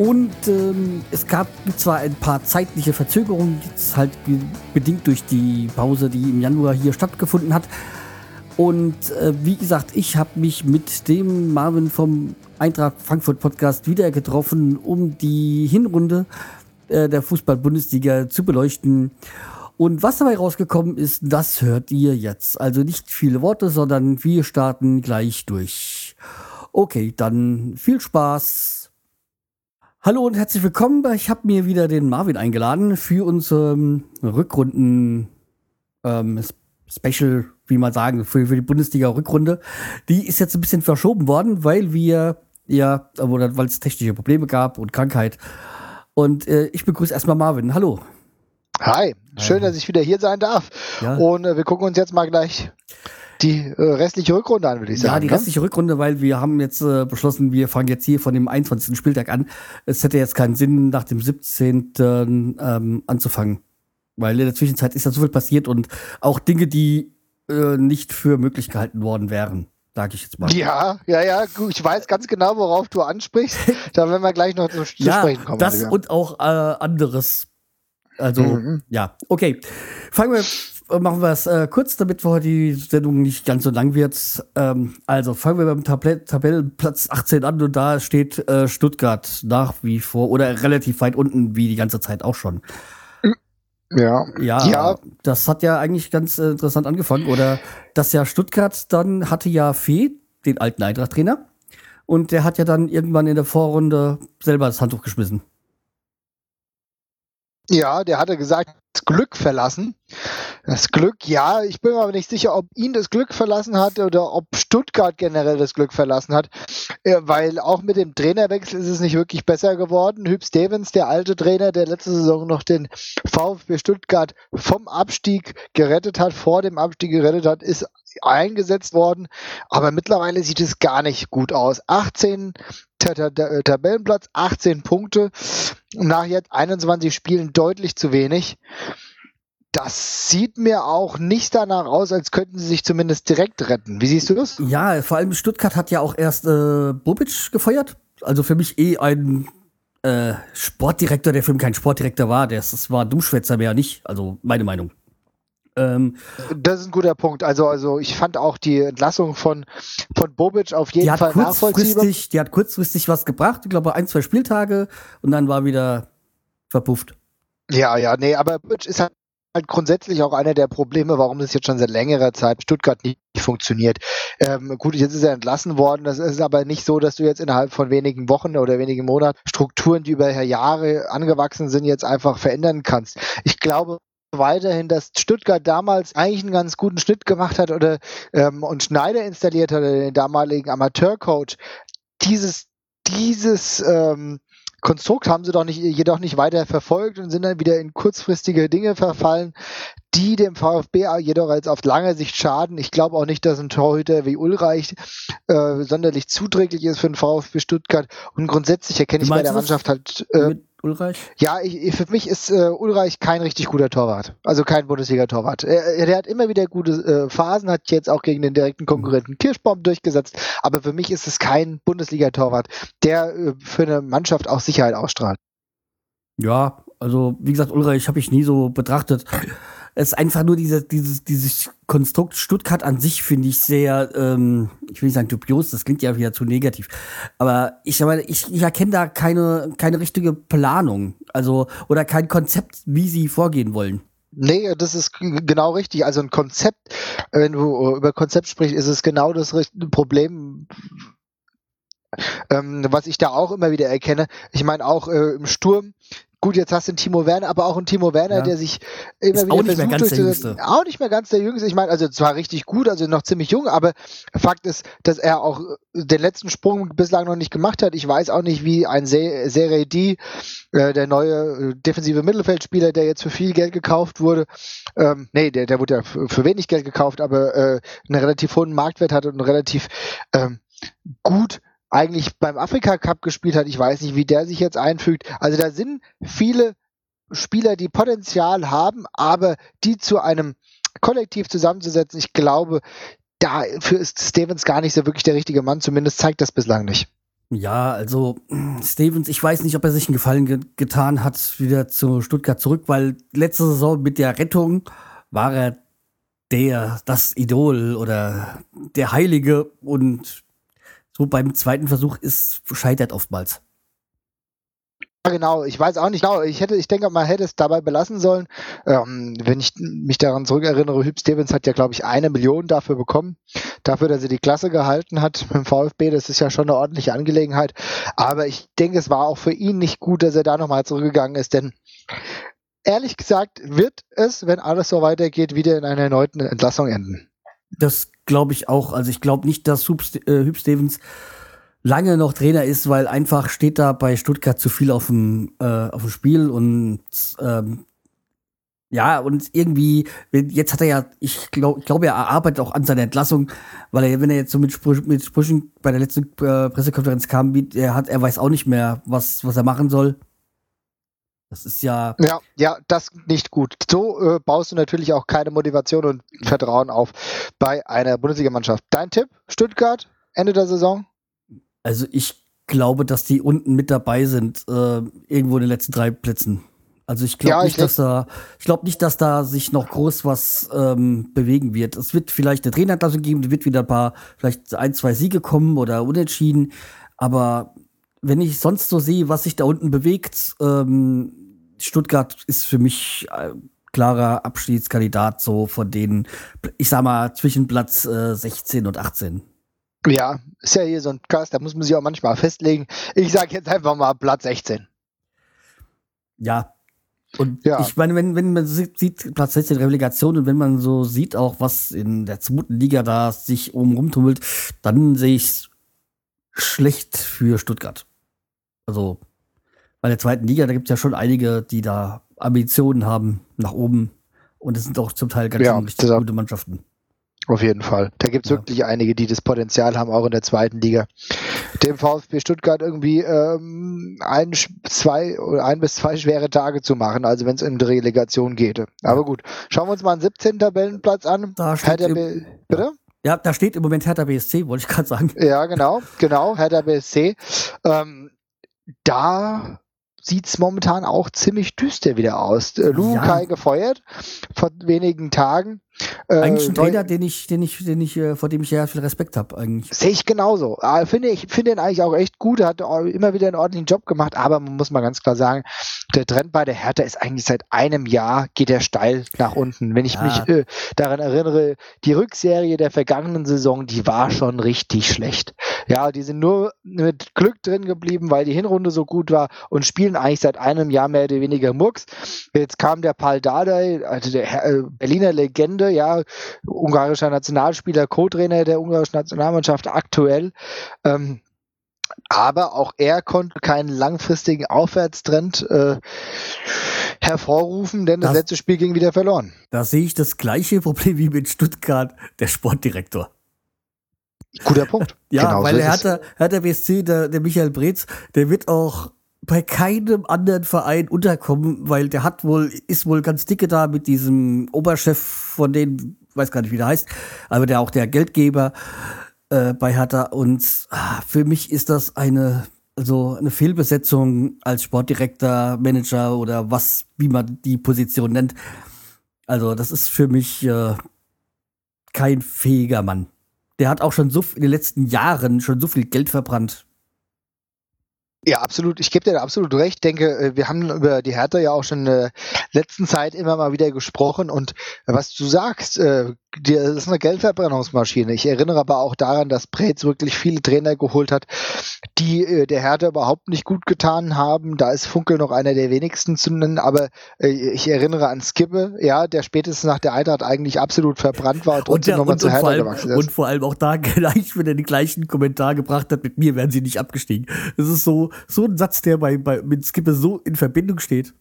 Und ähm, es gab zwar ein paar zeitliche Verzögerungen, jetzt halt bedingt durch die Pause, die im Januar hier stattgefunden hat. Und äh, wie gesagt, ich habe mich mit dem Marvin vom Eintracht Frankfurt Podcast wieder getroffen, um die Hinrunde äh, der Fußball-Bundesliga zu beleuchten. Und was dabei rausgekommen ist, das hört ihr jetzt. Also nicht viele Worte, sondern wir starten gleich durch. Okay, dann viel Spaß. Hallo und herzlich willkommen. Ich habe mir wieder den Marvin eingeladen für unsere Rückrunden ähm, Special, wie man sagen, für, für die Bundesliga-Rückrunde. Die ist jetzt ein bisschen verschoben worden, weil wir ja, weil es technische Probleme gab und Krankheit. Und äh, ich begrüße erstmal Marvin. Hallo. Hi, schön, dass ich wieder hier sein darf. Ja. Und äh, wir gucken uns jetzt mal gleich die äh, restliche Rückrunde an, würde ich sagen. Ja, die ne? restliche Rückrunde, weil wir haben jetzt äh, beschlossen, wir fangen jetzt hier von dem 21. Spieltag an. Es hätte jetzt keinen Sinn, nach dem 17. Ähm, anzufangen. Weil in der Zwischenzeit ist ja so viel passiert und auch Dinge, die äh, nicht für möglich gehalten worden wären sage ich jetzt mal. Ja, ja, ja, ich weiß ganz genau, worauf du ansprichst. da werden wir gleich noch zu, zu ja, sprechen kommen. Das also, ja. und auch äh, anderes. Also, mhm. ja, okay. Fangen wir, machen wir es äh, kurz, damit wir die Sendung nicht ganz so lang wird. Ähm, also, fangen wir beim Tab Tabellenplatz 18 an und da steht äh, Stuttgart nach wie vor oder relativ weit unten, wie die ganze Zeit auch schon. Ja. ja. Ja. Das hat ja eigentlich ganz äh, interessant angefangen. Oder das ja Stuttgart dann hatte ja Fee, den alten Eintracht-Trainer. Und der hat ja dann irgendwann in der Vorrunde selber das Handtuch geschmissen. Ja, der hatte gesagt, Glück verlassen. Das Glück, ja, ich bin mir aber nicht sicher, ob ihn das Glück verlassen hat oder ob Stuttgart generell das Glück verlassen hat, äh, weil auch mit dem Trainerwechsel ist es nicht wirklich besser geworden. Hüb Stevens, der alte Trainer, der letzte Saison noch den VfB Stuttgart vom Abstieg gerettet hat, vor dem Abstieg gerettet hat, ist eingesetzt worden, aber mittlerweile sieht es gar nicht gut aus. 18 Tabellenplatz, 18 Punkte, nach jetzt 21 Spielen deutlich zu wenig. Das sieht mir auch nicht danach aus, als könnten sie sich zumindest direkt retten. Wie siehst du das? Ja, vor allem Stuttgart hat ja auch erst äh, Bobic gefeuert. Also für mich eh ein äh, Sportdirektor, der für mich kein Sportdirektor war. Das, das war Dummschwätzer mehr nicht. Also meine Meinung. Ähm, das ist ein guter Punkt. Also, also ich fand auch die Entlassung von, von Bobic auf jeden Fall nachvollziehbar. Die hat kurzfristig was gebracht, ich glaube ein, zwei Spieltage und dann war wieder verpufft. Ja, ja, nee, aber Bobic ist halt halt grundsätzlich auch einer der Probleme, warum es jetzt schon seit längerer Zeit Stuttgart nicht funktioniert. Ähm, gut, jetzt ist er entlassen worden. Das ist aber nicht so, dass du jetzt innerhalb von wenigen Wochen oder wenigen Monaten Strukturen, die über Jahre angewachsen sind, jetzt einfach verändern kannst. Ich glaube, weiterhin, dass Stuttgart damals eigentlich einen ganz guten Schnitt gemacht hat oder ähm, und Schneider installiert hat, den damaligen Amateurcoach. Dieses, dieses ähm, Konstrukt haben sie doch nicht, jedoch nicht weiter verfolgt und sind dann wieder in kurzfristige Dinge verfallen, die dem VfB jedoch als auf lange Sicht schaden. Ich glaube auch nicht, dass ein Torhüter wie Ulreich äh, sonderlich zuträglich ist für den VfB Stuttgart. Und grundsätzlich erkenne ich bei der Mannschaft halt. Äh, Ulreich? Ja, ich, für mich ist äh, Ulreich kein richtig guter Torwart. Also kein Bundesliga-Torwart. Er, er, hat immer wieder gute äh, Phasen, hat jetzt auch gegen den direkten Konkurrenten Kirschbaum durchgesetzt. Aber für mich ist es kein Bundesliga-Torwart, der äh, für eine Mannschaft auch Sicherheit ausstrahlt. Ja, also wie gesagt, Ulreich habe ich nie so betrachtet. Es ist einfach nur diese, dieses, dieses Konstrukt Stuttgart an sich finde ich sehr, ähm, ich will nicht sagen dubios, das klingt ja wieder zu negativ. Aber ich, ich, ich erkenne da keine, keine richtige Planung. Also, oder kein Konzept, wie sie vorgehen wollen. Nee, das ist genau richtig. Also ein Konzept, wenn du über Konzept sprichst, ist es genau das Problem, ähm, was ich da auch immer wieder erkenne. Ich meine auch äh, im Sturm gut, jetzt hast du einen Timo Werner, aber auch einen Timo Werner, ja. der sich immer ist wieder auch nicht mehr ganz der Jüngste. Auch nicht mehr ganz der Jüngste. Ich meine, also zwar richtig gut, also noch ziemlich jung, aber Fakt ist, dass er auch den letzten Sprung bislang noch nicht gemacht hat. Ich weiß auch nicht, wie ein Serie D, äh, der neue äh, defensive Mittelfeldspieler, der jetzt für viel Geld gekauft wurde, ähm, nee, der, der wurde ja für wenig Geld gekauft, aber äh, einen relativ hohen Marktwert hat und einen relativ ähm, gut eigentlich beim Afrika Cup gespielt hat. Ich weiß nicht, wie der sich jetzt einfügt. Also da sind viele Spieler, die Potenzial haben, aber die zu einem Kollektiv zusammenzusetzen, ich glaube, dafür ist Stevens gar nicht so wirklich der richtige Mann. Zumindest zeigt das bislang nicht. Ja, also Stevens, ich weiß nicht, ob er sich einen Gefallen ge getan hat, wieder zu Stuttgart zurück, weil letzte Saison mit der Rettung war er der, das Idol oder der Heilige und so beim zweiten Versuch ist scheitert oftmals. Ja, genau. Ich weiß auch nicht genau. Ich hätte, ich denke, man hätte es dabei belassen sollen. Ähm, wenn ich mich daran zurückerinnere, Hüb Stevens hat ja, glaube ich, eine Million dafür bekommen. Dafür, dass er die Klasse gehalten hat mit dem VfB. Das ist ja schon eine ordentliche Angelegenheit. Aber ich denke, es war auch für ihn nicht gut, dass er da nochmal zurückgegangen ist, denn ehrlich gesagt wird es, wenn alles so weitergeht, wieder in einer erneuten Entlassung enden. Das glaube ich auch. Also ich glaube nicht, dass äh, Hüb Stevens lange noch Trainer ist, weil einfach steht da bei Stuttgart zu viel auf dem, äh, auf dem Spiel und ähm, ja, und irgendwie, jetzt hat er ja, ich glaube, ich glaube, er arbeitet auch an seiner Entlassung, weil er, wenn er jetzt so mit, Sprüchen, mit Sprüchen bei der letzten äh, Pressekonferenz kam, wie, er hat, er weiß auch nicht mehr, was, was er machen soll. Das ist ja. Ja, ja, das nicht gut. So äh, baust du natürlich auch keine Motivation und Vertrauen auf bei einer Bundesligamannschaft. Dein Tipp, Stuttgart, Ende der Saison? Also ich glaube, dass die unten mit dabei sind, äh, irgendwo in den letzten drei Plätzen. Also ich glaube ja, nicht, dass da, ich glaube nicht, dass da sich noch groß was ähm, bewegen wird. Es wird vielleicht eine Trainerklasse geben, es wird wieder ein paar, vielleicht ein, zwei Siege kommen oder unentschieden. Aber wenn ich sonst so sehe, was sich da unten bewegt, ähm, Stuttgart ist für mich äh, klarer Abschiedskandidat so von denen, ich sag mal, zwischen Platz äh, 16 und 18. Ja, ist ja hier so ein Cast, da muss man sich auch manchmal festlegen. Ich sage jetzt einfach mal Platz 16. Ja. Und ja. ich meine, wenn, wenn man sieht, Platz 16 Relegation und wenn man so sieht auch, was in der zweiten Liga da sich oben rumtummelt, dann sehe ich es schlecht für Stuttgart. Also bei der zweiten Liga, da gibt es ja schon einige, die da Ambitionen haben nach oben. Und es sind auch zum Teil ganz ja, richtig gute Mannschaften. Auf jeden Fall. Da gibt es ja. wirklich einige, die das Potenzial haben, auch in der zweiten Liga. Dem VfB Stuttgart irgendwie ähm, ein, zwei oder ein bis zwei schwere Tage zu machen, also wenn es in die Relegation geht. Aber gut, schauen wir uns mal einen 17. Tabellenplatz an. Da steht im, Bitte? Ja, da steht im Moment Hertha BSC, wollte ich gerade sagen. Ja, genau, genau, Hertha BSC. Ähm, da sieht es momentan auch ziemlich düster wieder aus. Äh, Lukai ja. gefeuert vor wenigen Tagen. Äh, eigentlich ein Trainer, den ich, den ich, den ich, äh, vor dem ich ja viel Respekt habe, eigentlich. Sehe ich genauso. Ah, finde ich finde ihn eigentlich auch echt gut. Er hat immer wieder einen ordentlichen Job gemacht, aber man muss mal ganz klar sagen, der Trend bei der Hertha ist eigentlich seit einem Jahr geht er steil nach unten. Wenn ich ja. mich äh, daran erinnere, die Rückserie der vergangenen Saison, die war schon richtig schlecht. Ja, die sind nur mit Glück drin geblieben, weil die Hinrunde so gut war und spielen eigentlich seit einem Jahr mehr oder weniger Murks. Jetzt kam der Paul Dardai, also der äh, Berliner Legende, ja, ungarischer Nationalspieler, Co-Trainer der ungarischen Nationalmannschaft aktuell. Ähm, aber auch er konnte keinen langfristigen Aufwärtstrend äh, hervorrufen, denn das, das, letzte Spiel ging wieder verloren. Da sehe ich das gleiche Problem wie mit Stuttgart, der Sportdirektor. Guter Punkt. ja, genau weil so er hat der, hat der BSC, der, der Michael Breetz, der wird auch bei keinem anderen Verein unterkommen, weil der hat wohl, ist wohl ganz dicke da mit diesem Oberchef von denen, weiß gar nicht, wie der heißt, aber der auch der Geldgeber äh, bei Hertha. Und ah, für mich ist das eine, also eine Fehlbesetzung als Sportdirektor, Manager oder was, wie man die Position nennt. Also, das ist für mich äh, kein fähiger Mann. Der hat auch schon so in den letzten Jahren schon so viel Geld verbrannt ja, absolut. Ich gebe dir da absolut recht. Ich denke, äh, wir haben über die Hertha ja auch schon in der letzten Zeit immer mal wieder gesprochen und was du sagst, äh, das ist eine Geldverbrennungsmaschine. Ich erinnere aber auch daran, dass Preetz wirklich viele Trainer geholt hat, die äh, der Hertha überhaupt nicht gut getan haben. Da ist Funkel noch einer der wenigsten zu nennen, aber äh, ich erinnere an Skippe, ja, der spätestens nach der Eintracht eigentlich absolut verbrannt war und trotzdem nochmal zu Hertha allem, gewachsen ist. Und vor allem auch da gleich wieder den gleichen Kommentar gebracht hat, mit mir wären sie nicht abgestiegen. Das ist so, so ein Satz, der bei, bei mit Skippe so in Verbindung steht.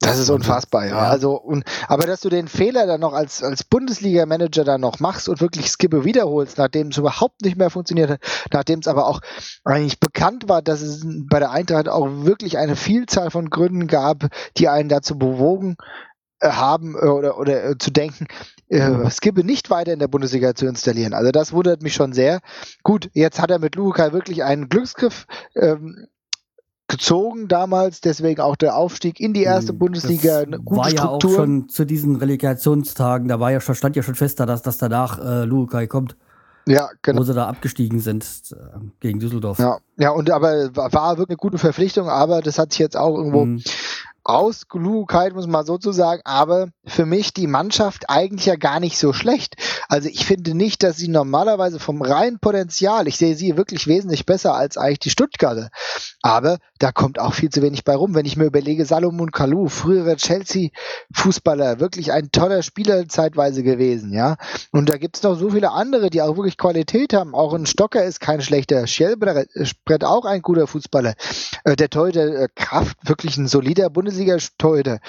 Das ist unfassbar, ja. Also, und, aber dass du den Fehler dann noch als, als Bundesliga-Manager dann noch machst und wirklich Skippe wiederholst, nachdem es überhaupt nicht mehr funktioniert hat, nachdem es aber auch eigentlich bekannt war, dass es bei der Eintracht auch wirklich eine Vielzahl von Gründen gab, die einen dazu bewogen äh, haben äh, oder, oder äh, zu denken, äh, Skippe nicht weiter in der Bundesliga zu installieren. Also das wundert mich schon sehr. Gut, jetzt hat er mit Luca wirklich einen Glücksgriff ähm, gezogen damals, deswegen auch der Aufstieg in die erste das Bundesliga, eine gute war Struktur. ja auch schon zu diesen Relegationstagen, da war ja schon, stand ja schon fest, dass, dass danach äh, Lukai kommt. Ja, genau. Wo sie da abgestiegen sind äh, gegen Düsseldorf. Ja, ja, und aber war wirklich eine gute Verpflichtung, aber das hat sich jetzt auch irgendwo mhm. Ausgelugenheit, muss man so zu sagen, aber für mich die Mannschaft eigentlich ja gar nicht so schlecht. Also ich finde nicht, dass sie normalerweise vom reinen Potenzial, ich sehe sie wirklich wesentlich besser als eigentlich die Stuttgarter. Aber da kommt auch viel zu wenig bei rum. Wenn ich mir überlege, Salomon Kalou, früherer Chelsea-Fußballer, wirklich ein toller Spieler zeitweise gewesen, ja. Und da gibt es noch so viele andere, die auch wirklich Qualität haben. Auch ein Stocker ist kein schlechter. Schellbrett auch ein guter Fußballer. Äh, der Torhüter äh, Kraft, wirklich ein solider Bundesliga-Torhüter.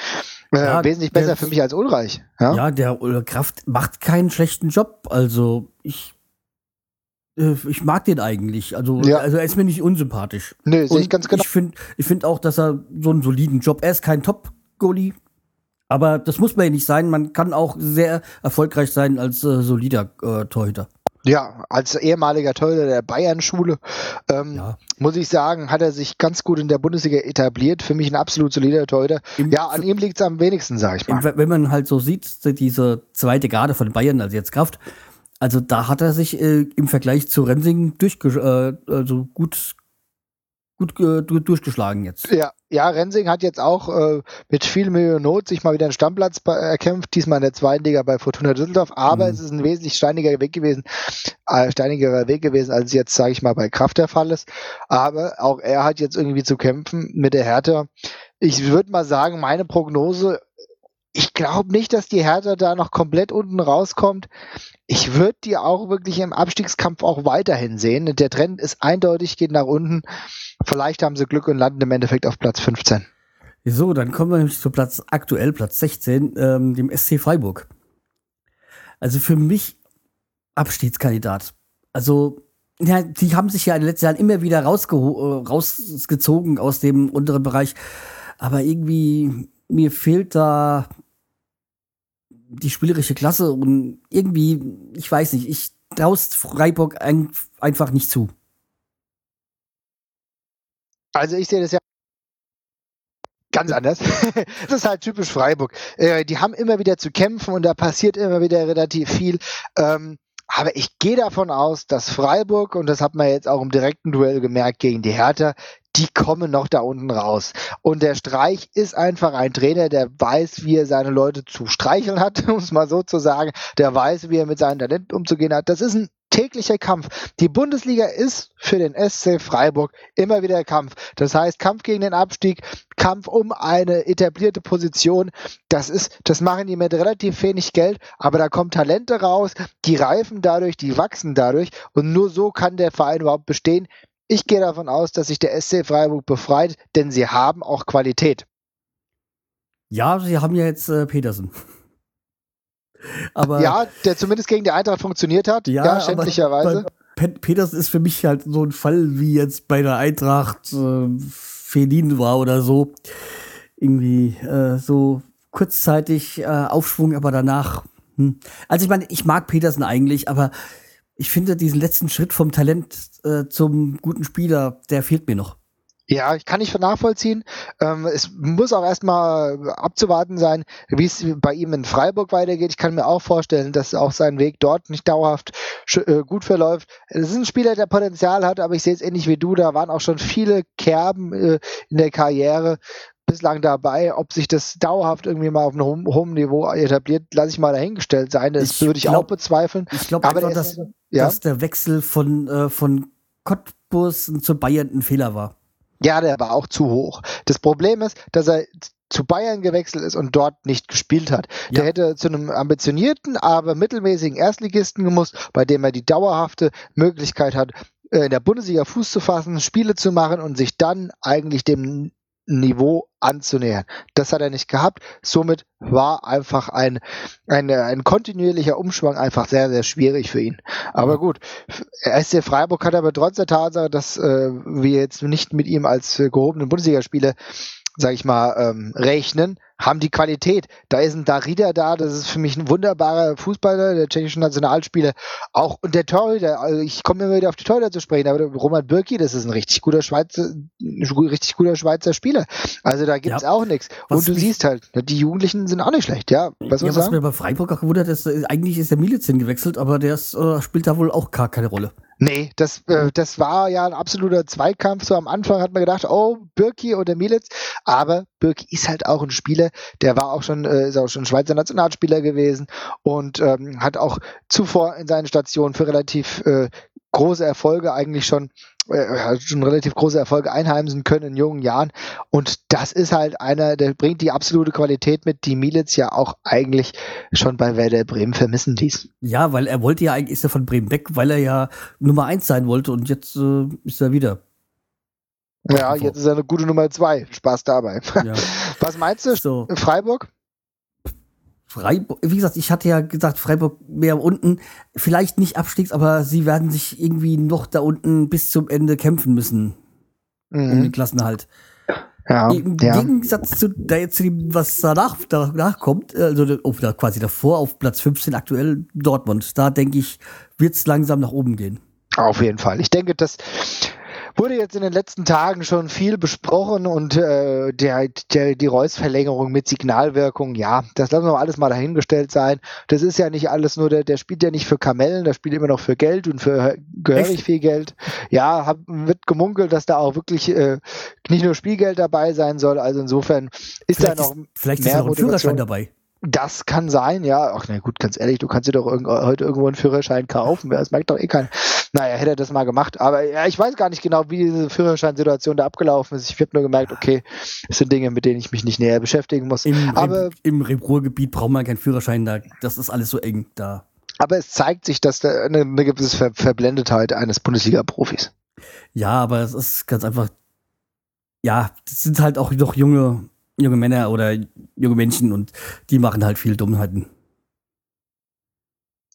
Äh, ja, wesentlich besser der, für mich als Ulreich. Ja, ja der Kraft macht keinen schlechten Job. Also ich äh, ich mag den eigentlich. Also, ja. also er ist mir nicht unsympathisch. Nee, sehe ich ganz genau. Ich finde ich find auch, dass er so einen soliden Job, er ist kein Top-Goalie, aber das muss man ja nicht sein. Man kann auch sehr erfolgreich sein als äh, solider äh, Torhüter. Ja, als ehemaliger Torhüter der Bayern-Schule, ähm, ja. muss ich sagen, hat er sich ganz gut in der Bundesliga etabliert. Für mich ein absolut solider Torhüter. Im, ja, an ihm liegt es am wenigsten, sage ich mal. Wenn man halt so sieht, diese zweite Garde von Bayern, also jetzt Kraft, also da hat er sich äh, im Vergleich zu Rensing durchge äh, also gut gut äh, durchgeschlagen jetzt. Ja, ja, Rensing hat jetzt auch äh, mit viel Mühe und Not sich mal wieder einen Stammplatz erkämpft, diesmal in der zweiten Liga bei Fortuna Düsseldorf, aber mhm. es ist ein wesentlich steiniger Weg gewesen, äh, steinigerer Weg gewesen, als jetzt, sage ich mal, bei Kraft der Fall ist. Aber auch er hat jetzt irgendwie zu kämpfen mit der Härte. Ich würde mal sagen, meine Prognose ich glaube nicht, dass die Hertha da noch komplett unten rauskommt. Ich würde die auch wirklich im Abstiegskampf auch weiterhin sehen. Der Trend ist eindeutig, geht nach unten. Vielleicht haben sie Glück und landen im Endeffekt auf Platz 15. So, dann kommen wir nämlich zu Platz aktuell, Platz 16, ähm, dem SC Freiburg. Also für mich Abstiegskandidat. Also, ja, die haben sich ja in den letzten Jahren immer wieder äh, rausgezogen aus dem unteren Bereich. Aber irgendwie, mir fehlt da die spielerische Klasse und irgendwie, ich weiß nicht, ich traust Freiburg ein, einfach nicht zu. Also ich sehe das ja ganz anders. das ist halt typisch Freiburg. Äh, die haben immer wieder zu kämpfen und da passiert immer wieder relativ viel. Ähm, aber ich gehe davon aus, dass Freiburg, und das hat man jetzt auch im direkten Duell gemerkt gegen die Hertha, die kommen noch da unten raus. Und der Streich ist einfach ein Trainer, der weiß, wie er seine Leute zu streicheln hat, um es mal so zu sagen. Der weiß, wie er mit seinem Talent umzugehen hat. Das ist ein täglicher Kampf. Die Bundesliga ist für den SC Freiburg immer wieder Kampf. Das heißt, Kampf gegen den Abstieg, Kampf um eine etablierte Position. Das ist, das machen die mit relativ wenig Geld, aber da kommen Talente raus, die reifen dadurch, die wachsen dadurch und nur so kann der Verein überhaupt bestehen. Ich gehe davon aus, dass sich der SC Freiburg befreit, denn sie haben auch Qualität. Ja, sie haben ja jetzt äh, Petersen. Aber, ja, der zumindest gegen die Eintracht funktioniert hat, ja, ja schändlicherweise. Petersen ist für mich halt so ein Fall, wie jetzt bei der Eintracht äh, Felin war oder so. Irgendwie äh, so kurzzeitig äh, Aufschwung, aber danach. Hm. Also ich meine, ich mag Petersen eigentlich, aber ich finde diesen letzten Schritt vom Talent äh, zum guten Spieler, der fehlt mir noch. Ja, ich kann nicht nachvollziehen. Ähm, es muss auch erstmal abzuwarten sein, wie es bei ihm in Freiburg weitergeht. Ich kann mir auch vorstellen, dass auch sein Weg dort nicht dauerhaft äh, gut verläuft. Es ist ein Spieler, der Potenzial hat, aber ich sehe es ähnlich wie du. Da waren auch schon viele Kerben äh, in der Karriere bislang dabei. Ob sich das dauerhaft irgendwie mal auf einem hohen Niveau etabliert, lasse ich mal dahingestellt sein. Das ich würde ich glaub, auch bezweifeln. Ich glaube einfach, dass, ja? dass der Wechsel von, äh, von Cottbus zu Bayern ein Fehler war. Ja, der war auch zu hoch. Das Problem ist, dass er zu Bayern gewechselt ist und dort nicht gespielt hat. Ja. Der hätte zu einem ambitionierten, aber mittelmäßigen Erstligisten gemusst, bei dem er die dauerhafte Möglichkeit hat, äh, in der Bundesliga Fuß zu fassen, Spiele zu machen und sich dann eigentlich dem Niveau anzunähern. Das hat er nicht gehabt. Somit war einfach ein, ein, ein kontinuierlicher Umschwung einfach sehr, sehr schwierig für ihn. Aber gut, SC Freiburg hat aber trotz der Tatsache, dass äh, wir jetzt nicht mit ihm als äh, gehobenen Bundesligaspieler sag ich mal, ähm, rechnen, haben die Qualität. Da ist ein Darida da, das ist für mich ein wunderbarer Fußballer, der tschechischen Nationalspieler. Auch und der Torhüter, also ich komme immer wieder auf die Torhüter zu sprechen, aber Roman Birki, das ist ein richtig guter Schweizer, richtig guter Schweizer Spieler. Also da gibt's ja, auch nichts. Und du siehst halt, die Jugendlichen sind auch nicht schlecht, ja. Was, ja, was mir bei Freiburg auch gewundert ist, eigentlich ist der Milizin gewechselt, aber der ist, äh, spielt da wohl auch gar keine Rolle. Nee, das, äh, das war ja ein absoluter Zweikampf. So am Anfang hat man gedacht, oh, Birki oder Militz. Aber Birki ist halt auch ein Spieler, der war auch schon, äh, ist auch schon Schweizer Nationalspieler gewesen und ähm, hat auch zuvor in seinen Stationen für relativ äh, große Erfolge eigentlich schon äh, schon relativ große Erfolge einheimsen können in jungen Jahren. Und das ist halt einer, der bringt die absolute Qualität mit, die Militz ja auch eigentlich schon bei Werder Bremen vermissen ließ. Ja, weil er wollte ja eigentlich, ist er von Bremen weg, weil er ja Nummer eins sein wollte und jetzt äh, ist er wieder. Ja, jetzt ist er eine gute Nummer zwei. Spaß dabei. Ja. Was meinst du? So. Freiburg? Freiburg, wie gesagt, ich hatte ja gesagt, Freiburg mehr unten, vielleicht nicht Abstiegs, aber sie werden sich irgendwie noch da unten bis zum Ende kämpfen müssen. Mhm. Um den Klassenhalt. Ja, Im ja. Gegensatz zu, da, zu dem, was danach, danach kommt, also auf, da quasi davor auf Platz 15 aktuell Dortmund, da denke ich, wird es langsam nach oben gehen. Auf jeden Fall. Ich denke, dass wurde jetzt in den letzten Tagen schon viel besprochen und äh, der, der, die Reus-Verlängerung mit Signalwirkung, ja, das lassen wir alles mal dahingestellt sein. Das ist ja nicht alles nur, der, der spielt ja nicht für Kamellen, der spielt immer noch für Geld und für gehörig Echt? viel Geld. Ja, hab, wird gemunkelt, dass da auch wirklich äh, nicht nur Spielgeld dabei sein soll. Also insofern ist vielleicht da noch. Ist, vielleicht mehr ist auch ein Führerschein dabei. Das kann sein, ja. Ach na gut, ganz ehrlich, du kannst dir doch irg heute irgendwo einen Führerschein kaufen. Das merkt doch eh keiner. Naja, hätte er das mal gemacht. Aber ja, ich weiß gar nicht genau, wie diese Führerscheinsituation da abgelaufen ist. Ich habe nur gemerkt, okay, das sind Dinge, mit denen ich mich nicht näher beschäftigen muss. Im, aber im, im Ruhrgebiet braucht man keinen Führerschein, da, das ist alles so eng da. Aber es zeigt sich, dass da eine, eine gewisse Ver Verblendetheit eines Bundesliga-Profis. Ja, aber es ist ganz einfach, ja, das sind halt auch noch junge junge Männer oder junge Menschen und die machen halt viel Dummheiten.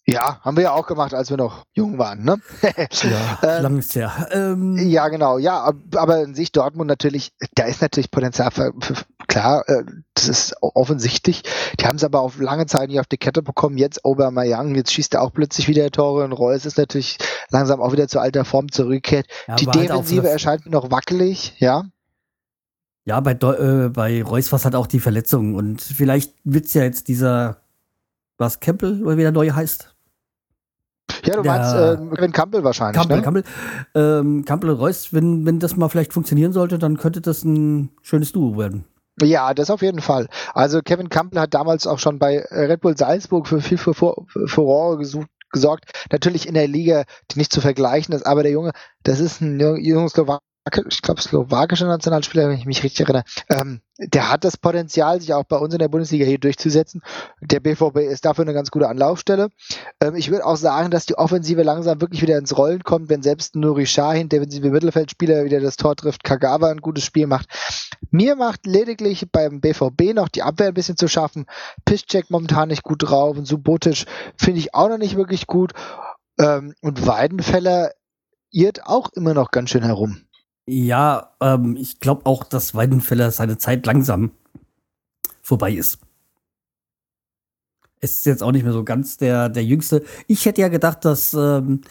Ja, haben wir ja auch gemacht, als wir noch jung waren, ne? ja, ähm, lang ist her. Ähm, ja, genau, ja, aber in sich Dortmund natürlich, da ist natürlich Potenzial für, für klar, äh, das ist offensichtlich. Die haben es aber auf lange Zeit nicht auf die Kette bekommen. Jetzt Aubameyang, jetzt schießt er auch plötzlich wieder Tore und Reus ist natürlich langsam auch wieder zu alter Form zurückgekehrt. Ja, die halt Defensive halt erscheint mir noch wackelig, ja. Ja, bei, äh, bei Reus war es halt auch die Verletzung. Und vielleicht wird es ja jetzt dieser, was, Campbell, oder wie der neue heißt? Ja, du der, meinst äh, Kevin Campbell wahrscheinlich. Campbell, ne? Campbell, ähm, Campbell und Reus, wenn, wenn das mal vielleicht funktionieren sollte, dann könnte das ein schönes Duo werden. Ja, das auf jeden Fall. Also Kevin Campbell hat damals auch schon bei Red Bull Salzburg für viel Furore gesucht, gesorgt. Natürlich in der Liga, die nicht zu vergleichen ist, aber der Junge, das ist ein junger Slowak ich glaube, slowakischer Nationalspieler, wenn ich mich richtig erinnere, ähm, der hat das Potenzial, sich auch bei uns in der Bundesliga hier durchzusetzen. Der BVB ist dafür eine ganz gute Anlaufstelle. Ähm, ich würde auch sagen, dass die Offensive langsam wirklich wieder ins Rollen kommt, wenn selbst Nuri Sahin, defensive Mittelfeldspieler, wieder das Tor trifft, Kagawa ein gutes Spiel macht. Mir macht lediglich beim BVB noch die Abwehr ein bisschen zu schaffen. Piszczek momentan nicht gut drauf und Subotic finde ich auch noch nicht wirklich gut. Ähm, und Weidenfeller irrt auch immer noch ganz schön herum. Ja, ähm, ich glaube auch, dass Weidenfeller seine Zeit langsam vorbei ist. Es ist jetzt auch nicht mehr so ganz der, der Jüngste. Ich hätte ja gedacht, dass ähm,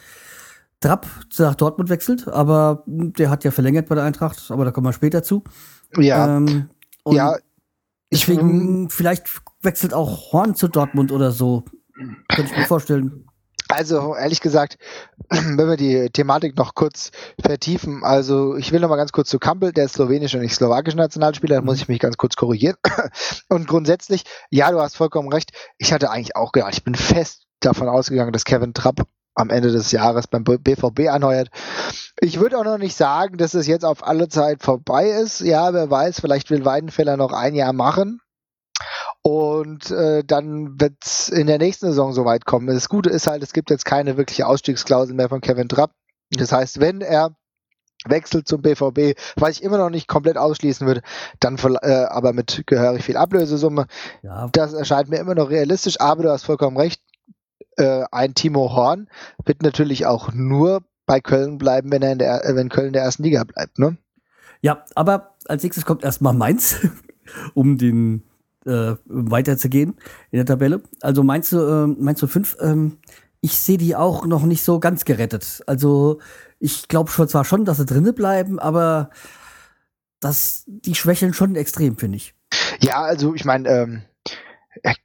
Trapp nach Dortmund wechselt, aber der hat ja verlängert bei der Eintracht, aber da kommen wir später zu. Ja. Ähm, ja. Deswegen, ich, vielleicht wechselt auch Horn zu Dortmund oder so. Könnte ich mir vorstellen. Also ehrlich gesagt, wenn wir die Thematik noch kurz vertiefen, also ich will noch mal ganz kurz zu Kampel, der ist slowenische und nicht slowakische Nationalspieler, da muss ich mich ganz kurz korrigieren. Und grundsätzlich, ja, du hast vollkommen recht, ich hatte eigentlich auch gedacht, ich bin fest davon ausgegangen, dass Kevin Trapp am Ende des Jahres beim BVB anheuert. Ich würde auch noch nicht sagen, dass es jetzt auf alle Zeit vorbei ist. Ja, wer weiß, vielleicht will Weidenfeller noch ein Jahr machen. Und äh, dann wird es in der nächsten Saison soweit kommen. Das Gute ist halt, es gibt jetzt keine wirkliche Ausstiegsklausel mehr von Kevin Trapp. Das heißt, wenn er wechselt zum BVB, was ich immer noch nicht komplett ausschließen würde, dann äh, aber mit gehörig viel Ablösesumme. Ja. Das erscheint mir immer noch realistisch, aber du hast vollkommen recht. Äh, ein Timo Horn wird natürlich auch nur bei Köln bleiben, wenn er in der, wenn Köln in der ersten Liga bleibt, ne? Ja, aber als nächstes kommt erstmal Mainz, um den äh, weiterzugehen in der Tabelle. Also meinst du, äh, meinst du fünf? Ähm, ich sehe die auch noch nicht so ganz gerettet. Also ich glaube schon zwar schon, dass sie drinnen bleiben, aber das, die schwächeln schon extrem, finde ich. Ja, also ich meine, ähm,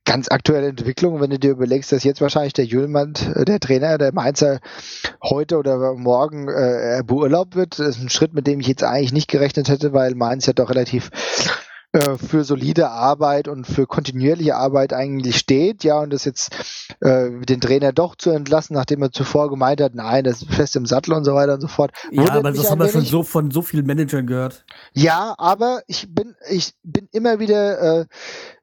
ganz aktuelle Entwicklung, wenn du dir überlegst, dass jetzt wahrscheinlich der Jülmand, äh, der Trainer, der Mainzer, heute oder morgen äh, beurlaubt wird, ist ein Schritt, mit dem ich jetzt eigentlich nicht gerechnet hätte, weil Mainz ja doch relativ äh, für solide Arbeit und für kontinuierliche Arbeit eigentlich steht, ja, und das jetzt äh, den Trainer doch zu entlassen, nachdem er zuvor gemeint hat, nein, das ist fest im Sattel und so weiter und so fort. Ja, aber das haben wir schon so von so vielen Managern gehört. Ja, aber ich bin, ich bin immer wieder äh,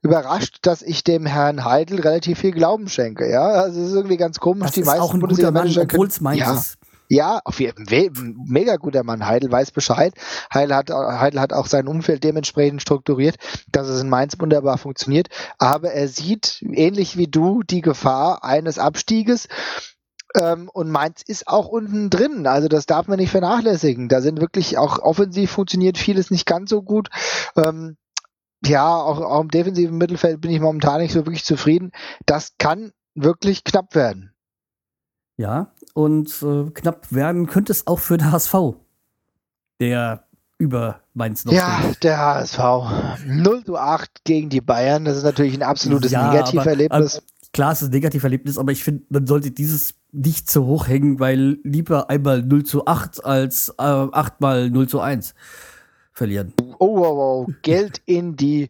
überrascht, dass ich dem Herrn Heidel relativ viel Glauben schenke, ja. Also es ist irgendwie ganz komisch, das die meisten Bundesliga-Manager obwohl es meins ja. ist. Ja, auf jeden Fall. Mega guter Mann. Heidel weiß Bescheid. Heidel hat, Heidel hat auch sein Umfeld dementsprechend strukturiert, dass es in Mainz wunderbar funktioniert. Aber er sieht, ähnlich wie du, die Gefahr eines Abstieges. Ähm, und Mainz ist auch unten drin. Also das darf man nicht vernachlässigen. Da sind wirklich auch offensiv funktioniert vieles nicht ganz so gut. Ähm, ja, auch, auch im defensiven Mittelfeld bin ich momentan nicht so wirklich zufrieden. Das kann wirklich knapp werden. Ja, und äh, knapp werden könnte es auch für den HSV, der über Mainz noch Ja, steht. der HSV. 0 zu 8 gegen die Bayern, das ist natürlich ein absolutes ja, Negativerlebnis. Aber, klar, es ist ein Negativerlebnis, aber ich finde, man sollte dieses nicht zu hoch hängen, weil lieber einmal 0 zu 8 als äh, 8 mal 0 zu 1 verlieren. Oh, wow, wow, Geld in die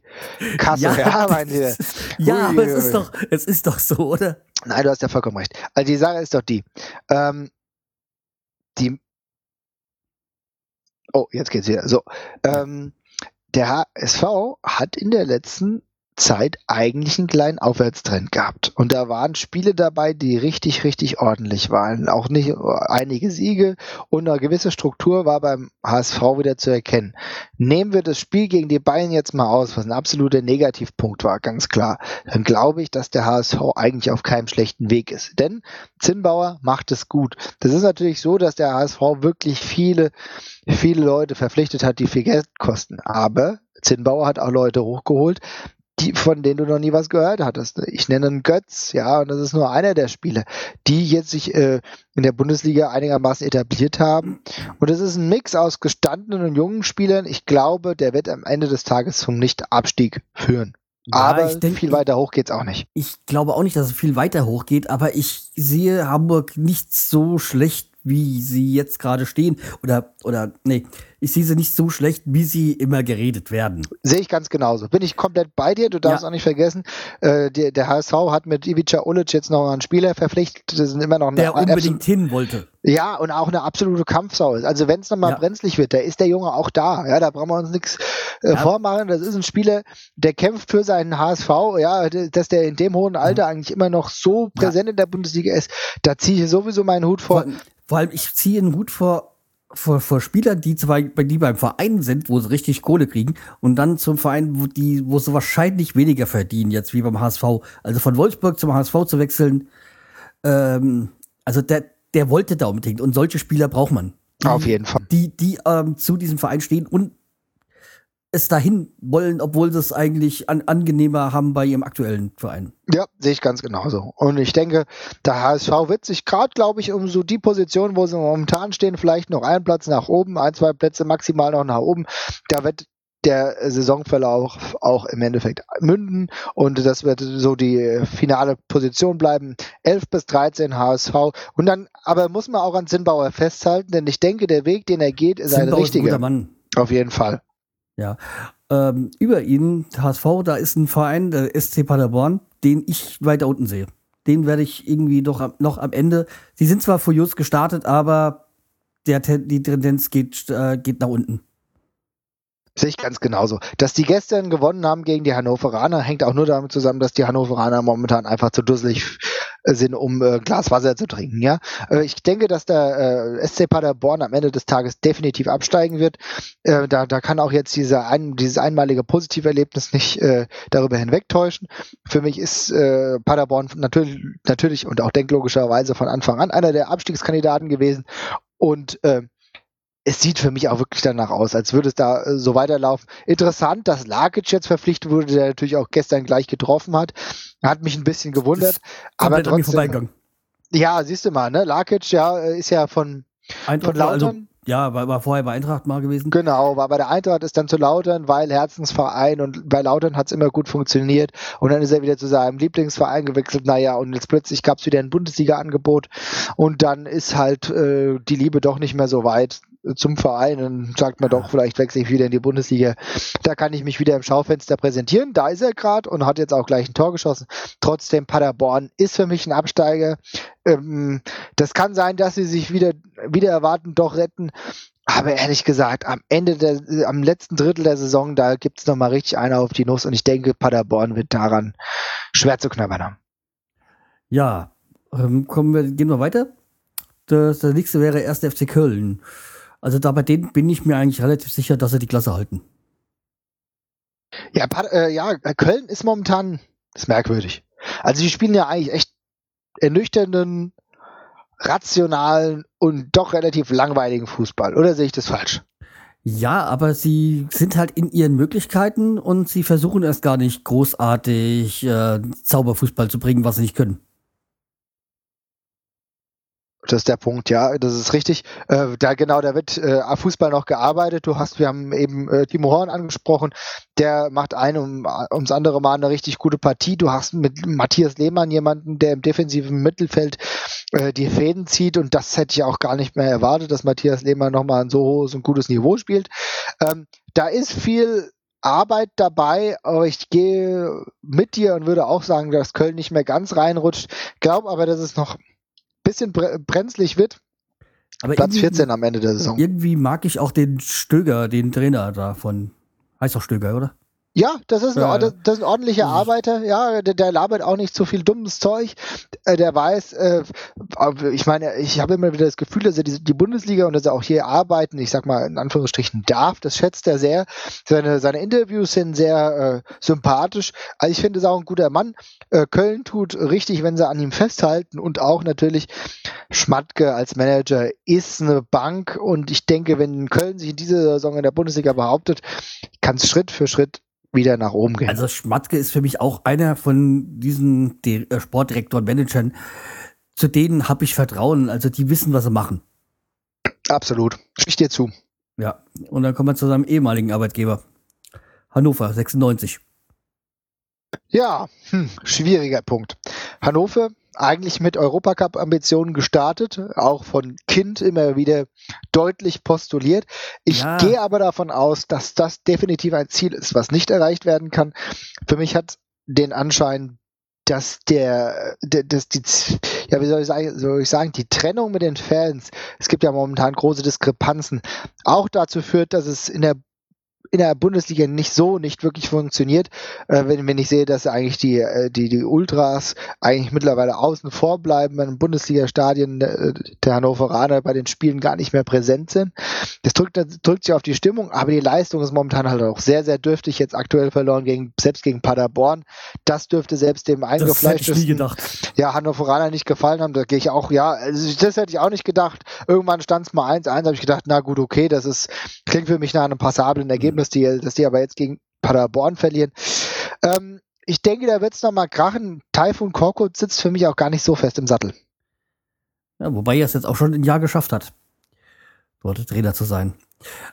Kasse. ja, ja, meine ja aber es ist doch, es ist doch so, oder? Nein, du hast ja vollkommen recht. Also die Sache ist doch die, ähm, die, oh, jetzt geht's wieder. So, ähm, der HSV hat in der letzten Zeit eigentlich einen kleinen Aufwärtstrend gehabt. Und da waren Spiele dabei, die richtig, richtig ordentlich waren. Auch nicht einige Siege und eine gewisse Struktur war beim HSV wieder zu erkennen. Nehmen wir das Spiel gegen die Bayern jetzt mal aus, was ein absoluter Negativpunkt war, ganz klar. Dann glaube ich, dass der HSV eigentlich auf keinem schlechten Weg ist. Denn Zinnbauer macht es gut. Das ist natürlich so, dass der HSV wirklich viele, viele Leute verpflichtet hat, die viel Geld kosten. Aber Zinnbauer hat auch Leute hochgeholt, die, von denen du noch nie was gehört hattest. Ich nenne einen Götz, ja, und das ist nur einer der Spiele, die jetzt sich äh, in der Bundesliga einigermaßen etabliert haben. Und es ist ein Mix aus gestandenen und jungen Spielern. Ich glaube, der wird am Ende des Tages zum Nicht-Abstieg führen. Ja, aber denk, viel weiter hoch geht's auch nicht. Ich glaube auch nicht, dass es viel weiter hoch geht, aber ich sehe Hamburg nicht so schlecht, wie sie jetzt gerade stehen. Oder, oder, nee, ich sehe sie nicht so schlecht, wie sie immer geredet werden. Sehe ich ganz genauso. Bin ich komplett bei dir. Du darfst ja. auch nicht vergessen, äh, der, der HSV hat mit Ivica Ulic jetzt noch einen Spieler verpflichtet. Das sind immer noch der unbedingt hin wollte. Ja, und auch eine absolute Kampfsau ist. Also wenn es nochmal ja. brenzlig wird, da ist der Junge auch da. Ja, da brauchen wir uns nichts äh, ja. vormachen. Das ist ein Spieler, der kämpft für seinen HSV. Ja, dass der in dem hohen Alter eigentlich immer noch so präsent in der Bundesliga ist, da ziehe ich sowieso meinen Hut vor. Vor allem, ich ziehe einen Hut vor vor, vor Spielern, die zwar die beim Verein sind, wo sie richtig Kohle kriegen, und dann zum Verein, wo die, wo sie wahrscheinlich weniger verdienen, jetzt wie beim HSV. Also von Wolfsburg zum HSV zu wechseln, ähm, also der, der wollte da unbedingt. Und solche Spieler braucht man. Die, Auf jeden Fall. Die, die ähm, zu diesem Verein stehen und es dahin wollen, obwohl sie es eigentlich an, angenehmer haben bei ihrem aktuellen Verein. Ja, sehe ich ganz genauso. Und ich denke, der HSV wird sich gerade, glaube ich, um so die Position, wo sie momentan stehen, vielleicht noch einen Platz nach oben, ein, zwei Plätze maximal noch nach oben. Da wird der Saisonverlauf auch im Endeffekt münden und das wird so die finale Position bleiben. 11 bis 13 HSV und dann, aber muss man auch an Sinnbauer festhalten, denn ich denke, der Weg, den er geht, ist Sinnbauer ein richtiger. Ist ein guter Mann. Auf jeden Fall. Ja. Ähm, über ihn, HSV, da ist ein Verein, der SC Paderborn, den ich weiter unten sehe. Den werde ich irgendwie doch noch am Ende. Sie sind zwar furios gestartet, aber der, die Tendenz geht, äh, geht nach unten. Sehe ich ganz genauso. Dass die gestern gewonnen haben gegen die Hannoveraner, hängt auch nur damit zusammen, dass die Hannoveraner momentan einfach zu dusselig sind, um äh, Glas Wasser zu trinken. Ja, äh, ich denke, dass der äh, SC Paderborn am Ende des Tages definitiv absteigen wird. Äh, da, da kann auch jetzt dieser ein, dieses einmalige Positiverlebnis nicht äh, darüber hinwegtäuschen. Für mich ist äh, Paderborn natürlich, natürlich und auch denklogischerweise von Anfang an einer der Abstiegskandidaten gewesen und äh, es sieht für mich auch wirklich danach aus, als würde es da äh, so weiterlaufen. Interessant, dass Lakic jetzt verpflichtet wurde, der natürlich auch gestern gleich getroffen hat. Hat mich ein bisschen gewundert. aber trotzdem, Ja, siehst du mal, ne? Lakic, ja, äh, ist ja von, Eintracht, von Lautern. Also, ja, war, war vorher bei Eintracht mal gewesen. Genau, war bei der Eintracht ist dann zu Lautern, weil Herzensverein und bei Lautern hat es immer gut funktioniert. Und dann ist er wieder zu seinem Lieblingsverein gewechselt. Naja, und jetzt plötzlich gab es wieder ein Bundesliga-Angebot. Und dann ist halt äh, die Liebe doch nicht mehr so weit zum Verein und sagt man doch, vielleicht wechsle ich wieder in die Bundesliga. Da kann ich mich wieder im Schaufenster präsentieren. Da ist er gerade und hat jetzt auch gleich ein Tor geschossen. Trotzdem, Paderborn ist für mich ein Absteiger. Ähm, das kann sein, dass sie sich wieder, wieder erwarten, doch retten. Aber ehrlich gesagt, am Ende der, am letzten Drittel der Saison, da gibt es nochmal richtig einer auf die Nuss und ich denke, Paderborn wird daran schwer zu knabbern haben. Ja, ähm, kommen wir, gehen wir weiter. Das, das nächste wäre erst FC Köln. Also da bei denen bin ich mir eigentlich relativ sicher, dass sie die Klasse halten. Ja, äh, ja, Köln ist momentan ist merkwürdig. Also die spielen ja eigentlich echt ernüchternden, rationalen und doch relativ langweiligen Fußball. Oder sehe ich das falsch? Ja, aber sie sind halt in ihren Möglichkeiten und sie versuchen erst gar nicht großartig äh, Zauberfußball zu bringen, was sie nicht können. Das ist der Punkt, ja, das ist richtig. Äh, da genau, da wird äh, Fußball noch gearbeitet. Du hast, wir haben eben äh, Timo Horn angesprochen, der macht ein um, ums andere Mal eine richtig gute Partie. Du hast mit Matthias Lehmann jemanden, der im defensiven Mittelfeld äh, die Fäden zieht und das hätte ich auch gar nicht mehr erwartet, dass Matthias Lehmann nochmal ein so hohes und gutes Niveau spielt. Ähm, da ist viel Arbeit dabei, aber ich gehe mit dir und würde auch sagen, dass Köln nicht mehr ganz reinrutscht. Glaube aber, dass es noch bisschen brenzlig wird. Aber Platz 14 am Ende der Saison. Irgendwie mag ich auch den Stöger, den Trainer da von. Heißt doch Stöger, oder? Ja, das ist, ein, das, das ist ein ordentlicher Arbeiter, ja, der, der labert auch nicht so viel dummes Zeug. Äh, der weiß, äh, ich meine, ich habe immer wieder das Gefühl, dass er die, die, Bundesliga und dass er auch hier arbeiten, ich sag mal in Anführungsstrichen darf, das schätzt er sehr. Seine, seine Interviews sind sehr äh, sympathisch. Also ich finde es auch ein guter Mann. Äh, Köln tut richtig, wenn sie an ihm festhalten und auch natürlich Schmatke als Manager ist eine Bank und ich denke, wenn Köln sich in dieser Saison in der Bundesliga behauptet, kann es Schritt für Schritt wieder nach oben gehen. Also Schmatke ist für mich auch einer von diesen äh, Sportdirektoren, Managern, zu denen habe ich Vertrauen. Also die wissen, was sie machen. Absolut. Ich dir zu. Ja, und dann kommen wir zu seinem ehemaligen Arbeitgeber. Hannover, 96. Ja, hm, schwieriger Punkt. Hannover eigentlich mit Europacup-Ambitionen gestartet, auch von Kind immer wieder deutlich postuliert. Ich ja. gehe aber davon aus, dass das definitiv ein Ziel ist, was nicht erreicht werden kann. Für mich hat den Anschein, dass der, dass die, ja, wie soll ich sagen, soll ich sagen, die Trennung mit den Fans, es gibt ja momentan große Diskrepanzen, auch dazu führt, dass es in der in der Bundesliga nicht so nicht wirklich funktioniert, äh, wenn, wenn ich sehe, dass eigentlich die, äh, die, die Ultras eigentlich mittlerweile außen vor bleiben, in Bundesliga-Stadien äh, der Hannoveraner bei den Spielen gar nicht mehr präsent sind. Das drückt, das drückt sich auf die Stimmung, aber die Leistung ist momentan halt auch sehr, sehr dürftig, jetzt aktuell verloren gegen, selbst gegen Paderborn. Das dürfte selbst dem eingefleischtesten ja, Hannoveraner nicht gefallen haben. Da gehe ich auch, ja, also das hätte ich auch nicht gedacht. Irgendwann stand es mal 1-1, habe ich gedacht, na gut, okay, das ist, klingt für mich nach einem passablen Ergebnis dass die, dass die aber jetzt gegen Paderborn verlieren. Ähm, ich denke, da wird es nochmal krachen. Taifun Korkut sitzt für mich auch gar nicht so fest im Sattel. Ja, wobei er es jetzt auch schon ein Jahr geschafft hat, dort Trainer zu sein.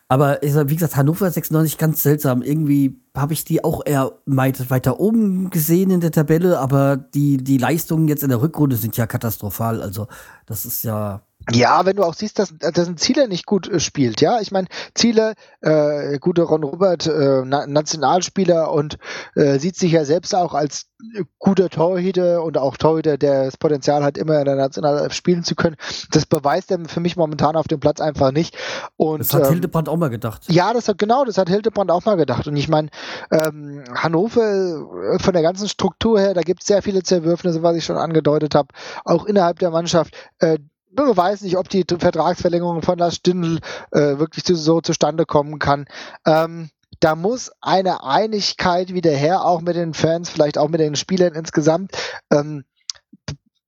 Aber wie gesagt, Hannover 96 ganz seltsam. Irgendwie habe ich die auch eher weiter oben gesehen in der Tabelle, aber die, die Leistungen jetzt in der Rückrunde sind ja katastrophal. Also, das ist ja ja, wenn du auch siehst, dass, dass ein Ziele nicht gut äh, spielt, ja. Ich meine, Ziele, äh, guter Ron Robert, äh, Na Nationalspieler und äh, sieht sich ja selbst auch als guter Torhüter und auch Torhüter, der das Potenzial hat, immer in der National spielen zu können. Das beweist er für mich momentan auf dem Platz einfach nicht. Und, das hat ähm, Hildebrand auch mal gedacht. Ja, das hat genau, das hat Hildebrand auch mal gedacht. Und ich meine, ähm, Hannover äh, von der ganzen Struktur her, da gibt es sehr viele Zerwürfnisse, was ich schon angedeutet habe, auch innerhalb der Mannschaft. Äh, man weiß nicht, ob die Vertragsverlängerung von Lars Stindl äh, wirklich so zustande kommen kann. Ähm, da muss eine Einigkeit wieder her, auch mit den Fans, vielleicht auch mit den Spielern insgesamt. Ähm,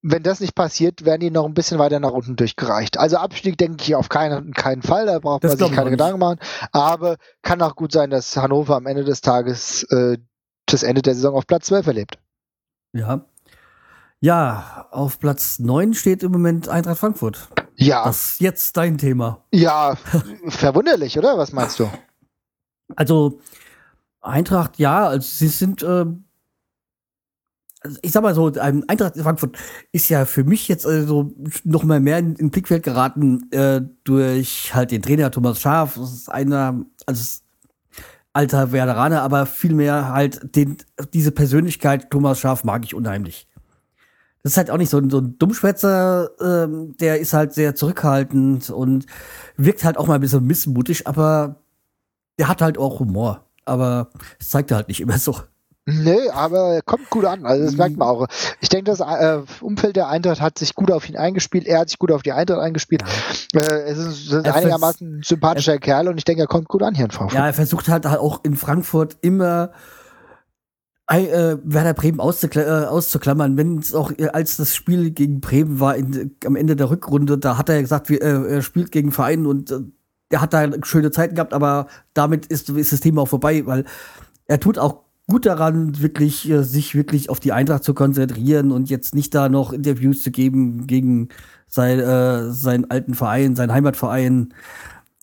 wenn das nicht passiert, werden die noch ein bisschen weiter nach unten durchgereicht. Also Abstieg denke ich auf keinen, keinen Fall, da braucht das man sich keine Gedanken machen. Aber kann auch gut sein, dass Hannover am Ende des Tages äh, das Ende der Saison auf Platz 12 erlebt. Ja, ja, auf Platz 9 steht im Moment Eintracht Frankfurt. Ja. Das ist jetzt dein Thema. Ja, verwunderlich, oder? Was meinst du? Also, Eintracht, ja, also sie sind, äh, ich sag mal so, Eintracht Frankfurt ist ja für mich jetzt also noch mal mehr in, in Blickfeld geraten äh, durch halt den Trainer Thomas Schaaf. Das ist einer, also alter Werderaner, aber vielmehr halt den, diese Persönlichkeit Thomas Schaaf mag ich unheimlich. Das ist halt auch nicht so ein, so ein Dummschwätzer, ähm, der ist halt sehr zurückhaltend und wirkt halt auch mal ein bisschen missmutig, aber der hat halt auch Humor. Aber das zeigt er halt nicht immer so. Nö, aber er kommt gut an. Also das merkt man auch. Ich denke, das äh, Umfeld der Eintracht hat sich gut auf ihn eingespielt. Er hat sich gut auf die Eintracht eingespielt. Ja. Äh, es ist, ist einigermaßen ein sympathischer er, Kerl und ich denke, er kommt gut an hier in Frankfurt. Ja, er versucht halt auch in Frankfurt immer äh, Werder Bremen auszukla äh, auszuklammern, wenn es auch äh, als das Spiel gegen Bremen war in, am Ende der Rückrunde, da hat er gesagt, wie, äh, er spielt gegen Verein und äh, er hat da schöne Zeiten gehabt, aber damit ist, ist das Thema auch vorbei, weil er tut auch gut daran, wirklich äh, sich wirklich auf die Eintracht zu konzentrieren und jetzt nicht da noch Interviews zu geben gegen sein, seinen alten Verein, seinen Heimatverein.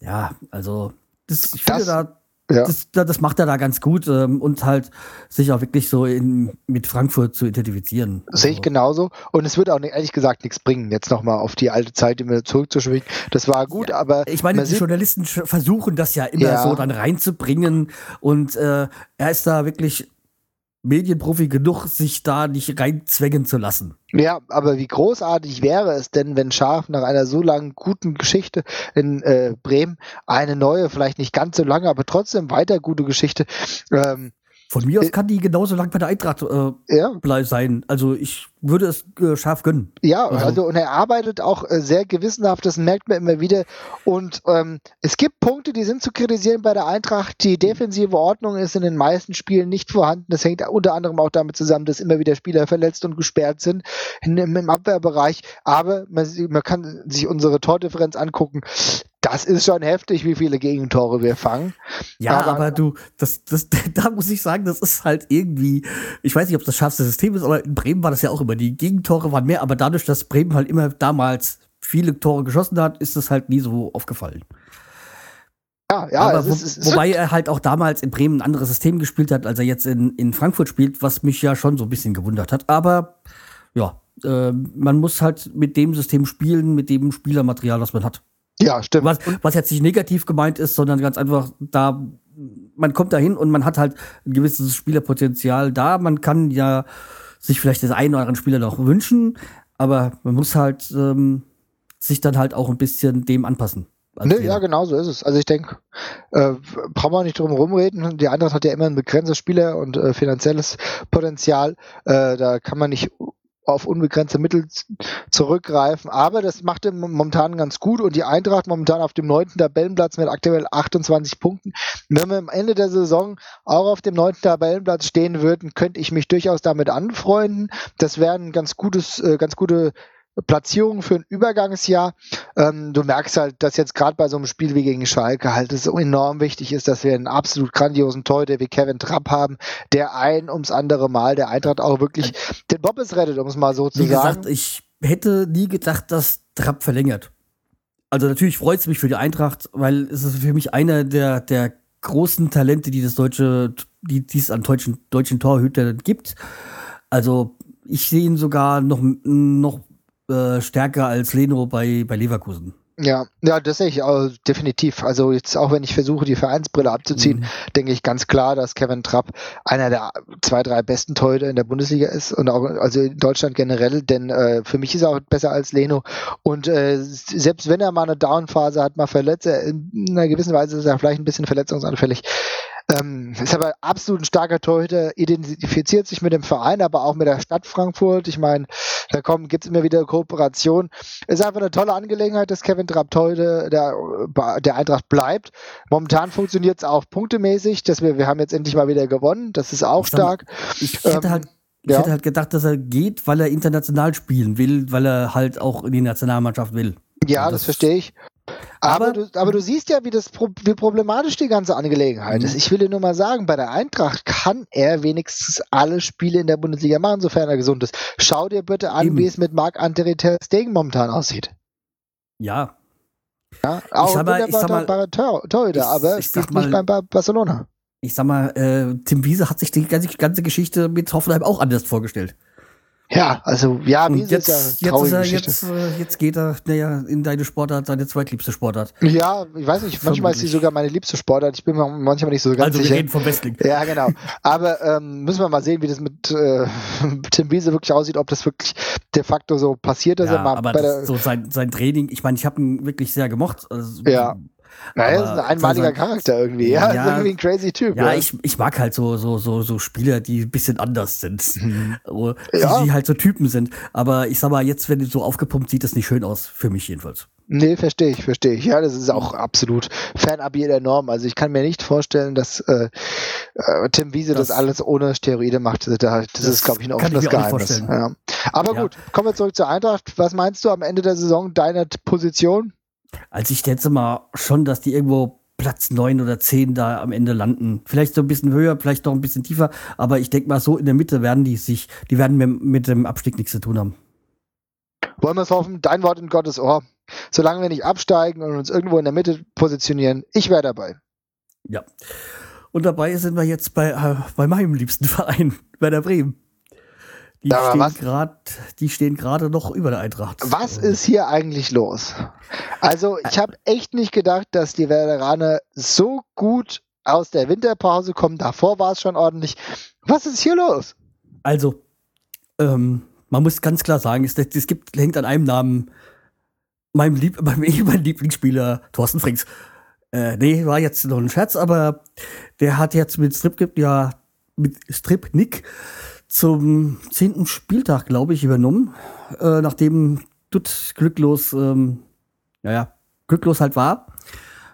Ja, also das, ich finde, da ja. Das, das macht er da ganz gut ähm, und halt sich auch wirklich so in, mit Frankfurt zu identifizieren. Sehe ich also genauso. Und es wird auch ehrlich gesagt nichts bringen, jetzt nochmal auf die alte Zeit immer zurückzuschwingen. Das war gut, ja, aber. Ich meine, die Journalisten versuchen das ja immer ja. so dann reinzubringen und äh, er ist da wirklich Medienprofi genug, sich da nicht reinzwängen zu lassen. Ja, aber wie großartig wäre es denn, wenn Scharf nach einer so langen guten Geschichte in äh, Bremen eine neue, vielleicht nicht ganz so lange, aber trotzdem weiter gute Geschichte ähm, von mir aus äh, kann die genauso lang bei der Eintracht äh, ja. sein. Also ich würde es äh, scharf gönnen. Ja, also. also. und er arbeitet auch äh, sehr gewissenhaft, das merkt man immer wieder. Und ähm, es gibt Punkte, die sind zu kritisieren bei der Eintracht. Die defensive Ordnung ist in den meisten Spielen nicht vorhanden. Das hängt unter anderem auch damit zusammen, dass immer wieder Spieler verletzt und gesperrt sind in, im, Abwehrbereich. Aber man, man kann sich unsere Tordifferenz angucken das ist schon heftig, wie viele Gegentore wir fangen. Ja, aber, aber, du, das, das, da muss ich sagen, das ist halt irgendwie, ich weiß nicht, ob das schärfste System ist, aber in Bremen war das ja auch immer. Die Gegentore waren mehr, aber dadurch, dass Bremen halt immer damals viele Tore geschossen hat, ist das halt nie so aufgefallen. Ja, ja, aber wo, ist, wobei er halt auch damals in Bremen ein anderes System gespielt hat, als er jetzt in, in Frankfurt spielt, was mich ja schon so ein bisschen gewundert hat. Aber ja, äh, man muss halt mit dem System spielen, mit dem Spielermaterial, was man hat. Ja, stimmt. Was, was jetzt nicht negativ gemeint ist, sondern ganz einfach da, man kommt dahin und man hat halt ein gewisses Spielerpotenzial da. Man kann ja sich vielleicht das einen oder anderen Spieler noch wünschen, aber man muss halt ähm, sich dann halt auch ein bisschen dem anpassen. Nee, ja, genau so ist es. Also ich denke, äh, brauchen wir nicht drum rumreden. Die Eintracht hat ja immer ein begrenztes Spieler- und äh, finanzielles Potenzial. Äh, da kann man nicht auf unbegrenzte Mittel zurückgreifen. Aber das macht er momentan ganz gut und die Eintracht momentan auf dem neunten Tabellenplatz mit aktuell 28 Punkten. Wenn wir am Ende der Saison auch auf dem neunten Tabellenplatz stehen würden, könnte ich mich durchaus damit anfreunden. Das wäre ein ganz gutes, äh, ganz gute Platzierung für ein Übergangsjahr. Ähm, du merkst halt, dass jetzt gerade bei so einem Spiel wie gegen Schalke halt es so enorm wichtig ist, dass wir einen absolut grandiosen Torhüter wie Kevin Trapp haben, der ein ums andere Mal der Eintracht auch wirklich den Bobbes rettet, um es mal so zu wie sagen. Gesagt, ich hätte nie gedacht, dass Trapp verlängert. Also natürlich freut es mich für die Eintracht, weil es ist für mich einer der, der großen Talente, die das deutsche, die, die es an deutschen, deutschen Torhütern gibt. Also ich sehe ihn sogar noch, noch äh, stärker als Leno bei, bei Leverkusen. Ja, ja, das sehe ich auch definitiv. Also jetzt auch wenn ich versuche, die Vereinsbrille abzuziehen, mhm. denke ich ganz klar, dass Kevin Trapp einer der zwei, drei besten Torhüter in der Bundesliga ist und auch also in Deutschland generell, denn äh, für mich ist er auch besser als Leno. Und äh, selbst wenn er mal eine Downphase hat, mal verletzt, er in einer gewissen Weise ist er vielleicht ein bisschen verletzungsanfällig. Ähm, ist aber absolut ein starker Torhüter, identifiziert sich mit dem Verein, aber auch mit der Stadt Frankfurt. Ich meine, da kommen, gibt's immer wieder Kooperation. Ist einfach eine tolle Angelegenheit, dass Kevin Trapp heute der, der Eintracht bleibt. Momentan funktioniert es auch punktemäßig, dass wir, wir haben jetzt endlich mal wieder gewonnen. Das ist auch ich stark. ich hätte ähm, halt ich ja. hätte halt gedacht, dass er geht, weil er international spielen will, weil er halt auch in die Nationalmannschaft will. Ja, das, das verstehe ich. Aber, aber, du, aber du siehst ja, wie, das, wie problematisch die ganze Angelegenheit ist. Mhm. Ich will dir nur mal sagen, bei der Eintracht kann er wenigstens alle Spiele in der Bundesliga machen, sofern er gesund ist. Schau dir bitte an, Eben. wie es mit Marc Anteri Stegen momentan aussieht. Ja. Ja, auch ein wunderbarer Torhüter, aber spielt nicht beim Barcelona. Ich sag mal, äh, Tim Wiese hat sich die ganze, ganze Geschichte mit Hoffenheim auch anders vorgestellt. Ja, also ja, wie jetzt, ist ja jetzt, er, jetzt, äh, jetzt geht er naja, in deine Sportart, deine zweitliebste Sportart. Ja, ich weiß nicht, manchmal ist sie sogar meine liebste Sportart. Ich bin mir manchmal nicht so ganz also, sicher. Also wir reden vom Wrestling. Ja, genau. Aber ähm, müssen wir mal sehen, wie das mit äh, Tim Wiese wirklich aussieht, ob das wirklich de facto so passiert ist. Ja, aber das, so sein, sein Training, ich meine, ich habe ihn wirklich sehr gemocht. Also, ja. Naja, ist ein einmaliger Charakter irgendwie, ja. ja ist irgendwie ein crazy Typ. Ja, ja, Ich, ich mag halt so, so, so, so Spieler, die ein bisschen anders sind. Mhm. ja. Die halt so Typen sind. Aber ich sag mal, jetzt, wenn du so aufgepumpt, sieht das nicht schön aus. Für mich jedenfalls. Nee, verstehe ich, verstehe ich. Ja, das ist auch absolut fernab jeder Norm. Also ich kann mir nicht vorstellen, dass äh, äh, Tim Wiese das, das, alles ohne Steroide macht. Das, das ist, glaube ich, ein offenes Geheimnis. Ja. Aber ja. gut, kommen wir zurück zur Eintracht. Was meinst du am Ende der Saison deiner Position? Also ich schätze mal schon, dass die irgendwo Platz neun oder zehn da am Ende landen. Vielleicht so ein bisschen höher, vielleicht noch ein bisschen tiefer, aber ich denke mal, so in der Mitte werden die sich, die werden mit, dem Abstieg nichts zu tun haben. Wollen wir es hoffen? Dein Wort in Gottes Ohr. Solange wir nicht absteigen und uns irgendwo in der Mitte positionieren, ich wäre dabei. Ja. Und dabei sind wir jetzt bei, äh, bei meinem liebsten Verein, bei der Bremen. Die Aber stehen grad, die stehen gerade noch über der Eintracht. Was ist hier eigentlich los? Also, ich habe echt nicht gedacht, dass die Veteraner so gut aus der Winterpause kommen. Davor war es schon ordentlich. Was ist hier los? Also, ähm, man muss ganz klar sagen, es, es gibt, hängt an einem Namen, meinem, Lieb, meinem ehemaligen Lieblingsspieler Thorsten Frings. Äh, nee, war jetzt noch ein Scherz, aber der hat jetzt mit Strip, ja, mit Strip Nick zum zehnten Spieltag, glaube ich, übernommen, äh, nachdem Dutt glücklos, ähm, naja, glücklos halt war.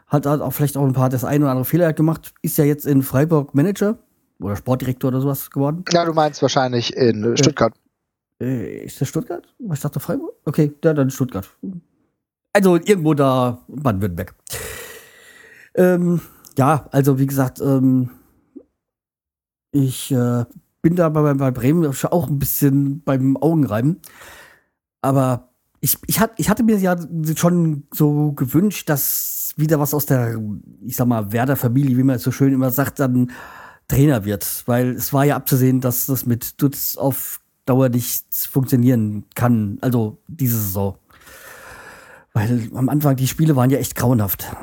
Hat halt auch vielleicht auch ein paar das ein oder andere Fehler gemacht. Ist ja jetzt in Freiburg Manager oder Sportdirektor oder sowas geworden. Ja, du meinst wahrscheinlich in äh, Stuttgart. Äh, ist das Stuttgart? Ich dachte Freiburg? Okay, da dann Stuttgart. Also irgendwo da Baden-Württemberg. Ähm, ja, also wie gesagt, ähm, ich äh, bin da bei, bei Bremen auch ein bisschen beim Augenreiben. Aber ich, ich, hat, ich hatte mir ja schon so gewünscht, dass wieder was aus der, ich sag mal, Werder-Familie, wie man es so schön immer sagt, dann Trainer wird. Weil es war ja abzusehen, dass das mit Dutz auf Dauer nicht funktionieren kann. Also diese Saison. Weil am Anfang die Spiele waren ja echt grauenhaft.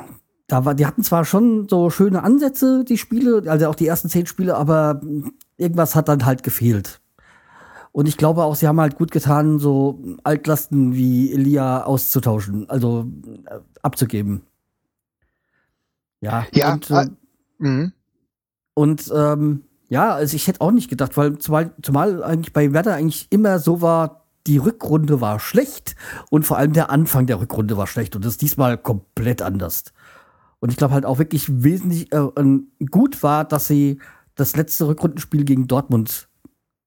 Da war, die hatten zwar schon so schöne Ansätze, die Spiele, also auch die ersten zehn Spiele, aber irgendwas hat dann halt gefehlt. Und ich glaube auch, sie haben halt gut getan, so Altlasten wie Elia auszutauschen, also äh, abzugeben. Ja. Ja. Und, äh, mhm. und ähm, ja, also ich hätte auch nicht gedacht, weil zumal, zumal eigentlich bei Werder eigentlich immer so war, die Rückrunde war schlecht und vor allem der Anfang der Rückrunde war schlecht und das ist diesmal komplett anders. Und ich glaube halt auch wirklich wesentlich äh, gut war, dass sie das letzte Rückrundenspiel gegen Dortmund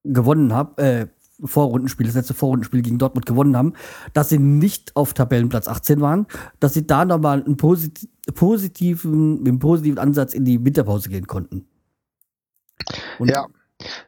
gewonnen haben, äh, Vorrundenspiel, das letzte Vorrundenspiel gegen Dortmund gewonnen haben, dass sie nicht auf Tabellenplatz 18 waren, dass sie da nochmal einen posit positiven, mit einem positiven Ansatz in die Winterpause gehen konnten. Und ja.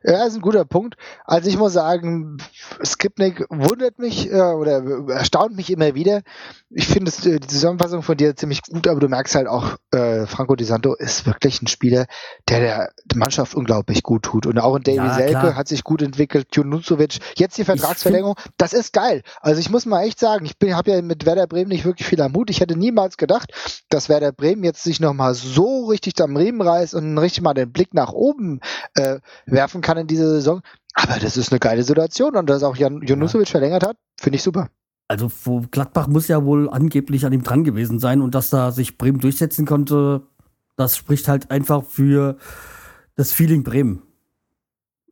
Ja, ist ein guter Punkt. Also ich muss sagen, Skripnik wundert mich äh, oder erstaunt mich immer wieder. Ich finde äh, die Zusammenfassung von dir ziemlich gut, aber du merkst halt auch, äh, Franco Di Santo ist wirklich ein Spieler, der der Mannschaft unglaublich gut tut. Und auch in Davy ja, Selke klar. hat sich gut entwickelt, Junuzovic, jetzt die Vertragsverlängerung, das ist geil. Also ich muss mal echt sagen, ich habe ja mit Werder Bremen nicht wirklich viel am Mut. Ich hätte niemals gedacht, dass Werder Bremen jetzt sich nochmal so richtig am Riemen reißt und richtig mal den Blick nach oben äh, werfen kann in dieser Saison. Aber das ist eine geile Situation und dass auch Jan Junusovic verlängert hat, finde ich super. Also Gladbach muss ja wohl angeblich an ihm dran gewesen sein und dass da sich Bremen durchsetzen konnte, das spricht halt einfach für das Feeling Bremen.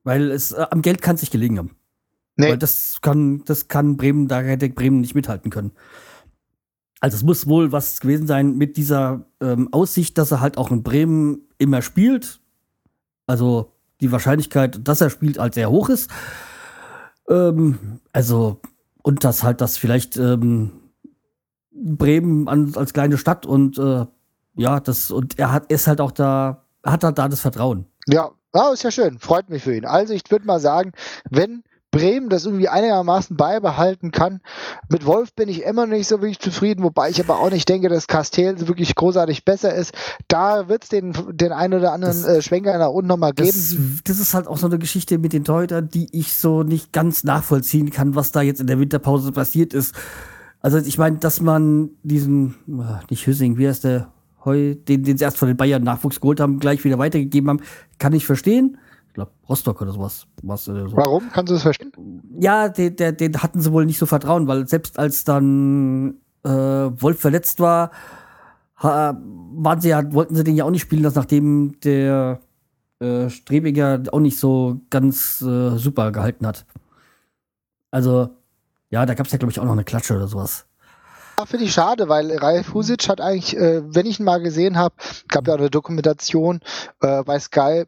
Weil es äh, am Geld kann es nicht gelegen haben. Nee. Weil das kann, das kann Bremen, da hätte Bremen nicht mithalten können. Also es muss wohl was gewesen sein mit dieser ähm, Aussicht, dass er halt auch in Bremen immer spielt. Also die Wahrscheinlichkeit, dass er spielt, halt sehr hoch ist. Ähm, also, und dass halt das vielleicht ähm, Bremen an, als kleine Stadt und äh, ja, das, und er hat ist halt auch da, hat halt da das Vertrauen. Ja, ah, ist ja schön, freut mich für ihn. Also ich würde mal sagen, wenn Bremen das irgendwie einigermaßen beibehalten kann. Mit Wolf bin ich immer nicht so wirklich zufrieden, wobei ich aber auch nicht denke, dass Castell wirklich großartig besser ist. Da wird es den, den einen oder anderen das, äh, Schwenker nach unten nochmal geben. Das, das, ist halt auch so eine Geschichte mit den Torhütern, die ich so nicht ganz nachvollziehen kann, was da jetzt in der Winterpause passiert ist. Also ich meine, dass man diesen, äh, nicht Hüssing, wie heißt der, Heu, den, den sie erst von den Bayern Nachwuchs geholt haben, gleich wieder weitergegeben haben, kann ich verstehen glaube Rostock oder sowas. Was, äh, so. Warum? Kannst du das verstehen? Ja, den, den, den hatten sie wohl nicht so vertrauen, weil selbst als dann äh, Wolf verletzt war, waren sie ja, wollten sie den ja auch nicht spielen lassen, nachdem der äh, Strebiger auch nicht so ganz äh, super gehalten hat. Also, ja, da gab es ja, glaube ich, auch noch eine Klatsche oder sowas. Ja, finde ich schade, weil Ralf Husic hat eigentlich, äh, wenn ich ihn mal gesehen habe, gab ja auch eine Dokumentation äh, bei Sky,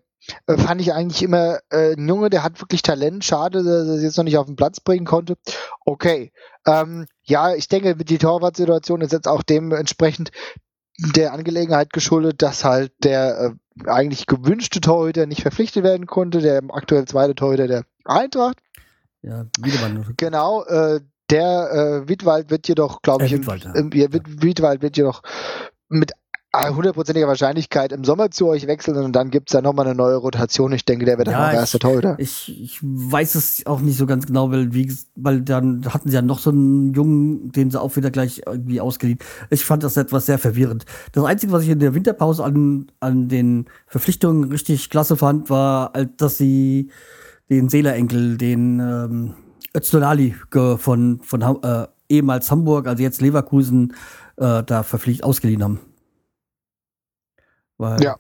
äh, fand ich eigentlich immer äh, ein Junge, der hat wirklich Talent. Schade, dass er es jetzt noch nicht auf den Platz bringen konnte. Okay. Ähm, ja, ich denke, die Torwartsituation ist jetzt auch dementsprechend der Angelegenheit geschuldet, dass halt der äh, eigentlich gewünschte Torhüter nicht verpflichtet werden konnte, der aktuell zweite Torhüter der Eintracht. Ja, Wiedemann. Genau, äh, der äh, Wiedwald wird jedoch, glaube ich, äh, Wiedwald, ja. im, im, Wiedwald wird jedoch mit hundertprozentiger Wahrscheinlichkeit im Sommer zu euch wechseln und dann gibt es da nochmal eine neue Rotation. Ich denke, der wird dann ja, der erste Torhüter. Ich, ich weiß es auch nicht so ganz genau, weil, wie, weil dann hatten sie ja noch so einen Jungen, den sie auch wieder gleich irgendwie ausgeliehen. Ich fand das etwas sehr verwirrend. Das Einzige, was ich in der Winterpause an, an den Verpflichtungen richtig klasse fand, war, dass sie den Seelerenkel, den ähm, Öztunali von, von äh, ehemals Hamburg, also jetzt Leverkusen, äh, da verpflichtet ausgeliehen haben. Weil ja.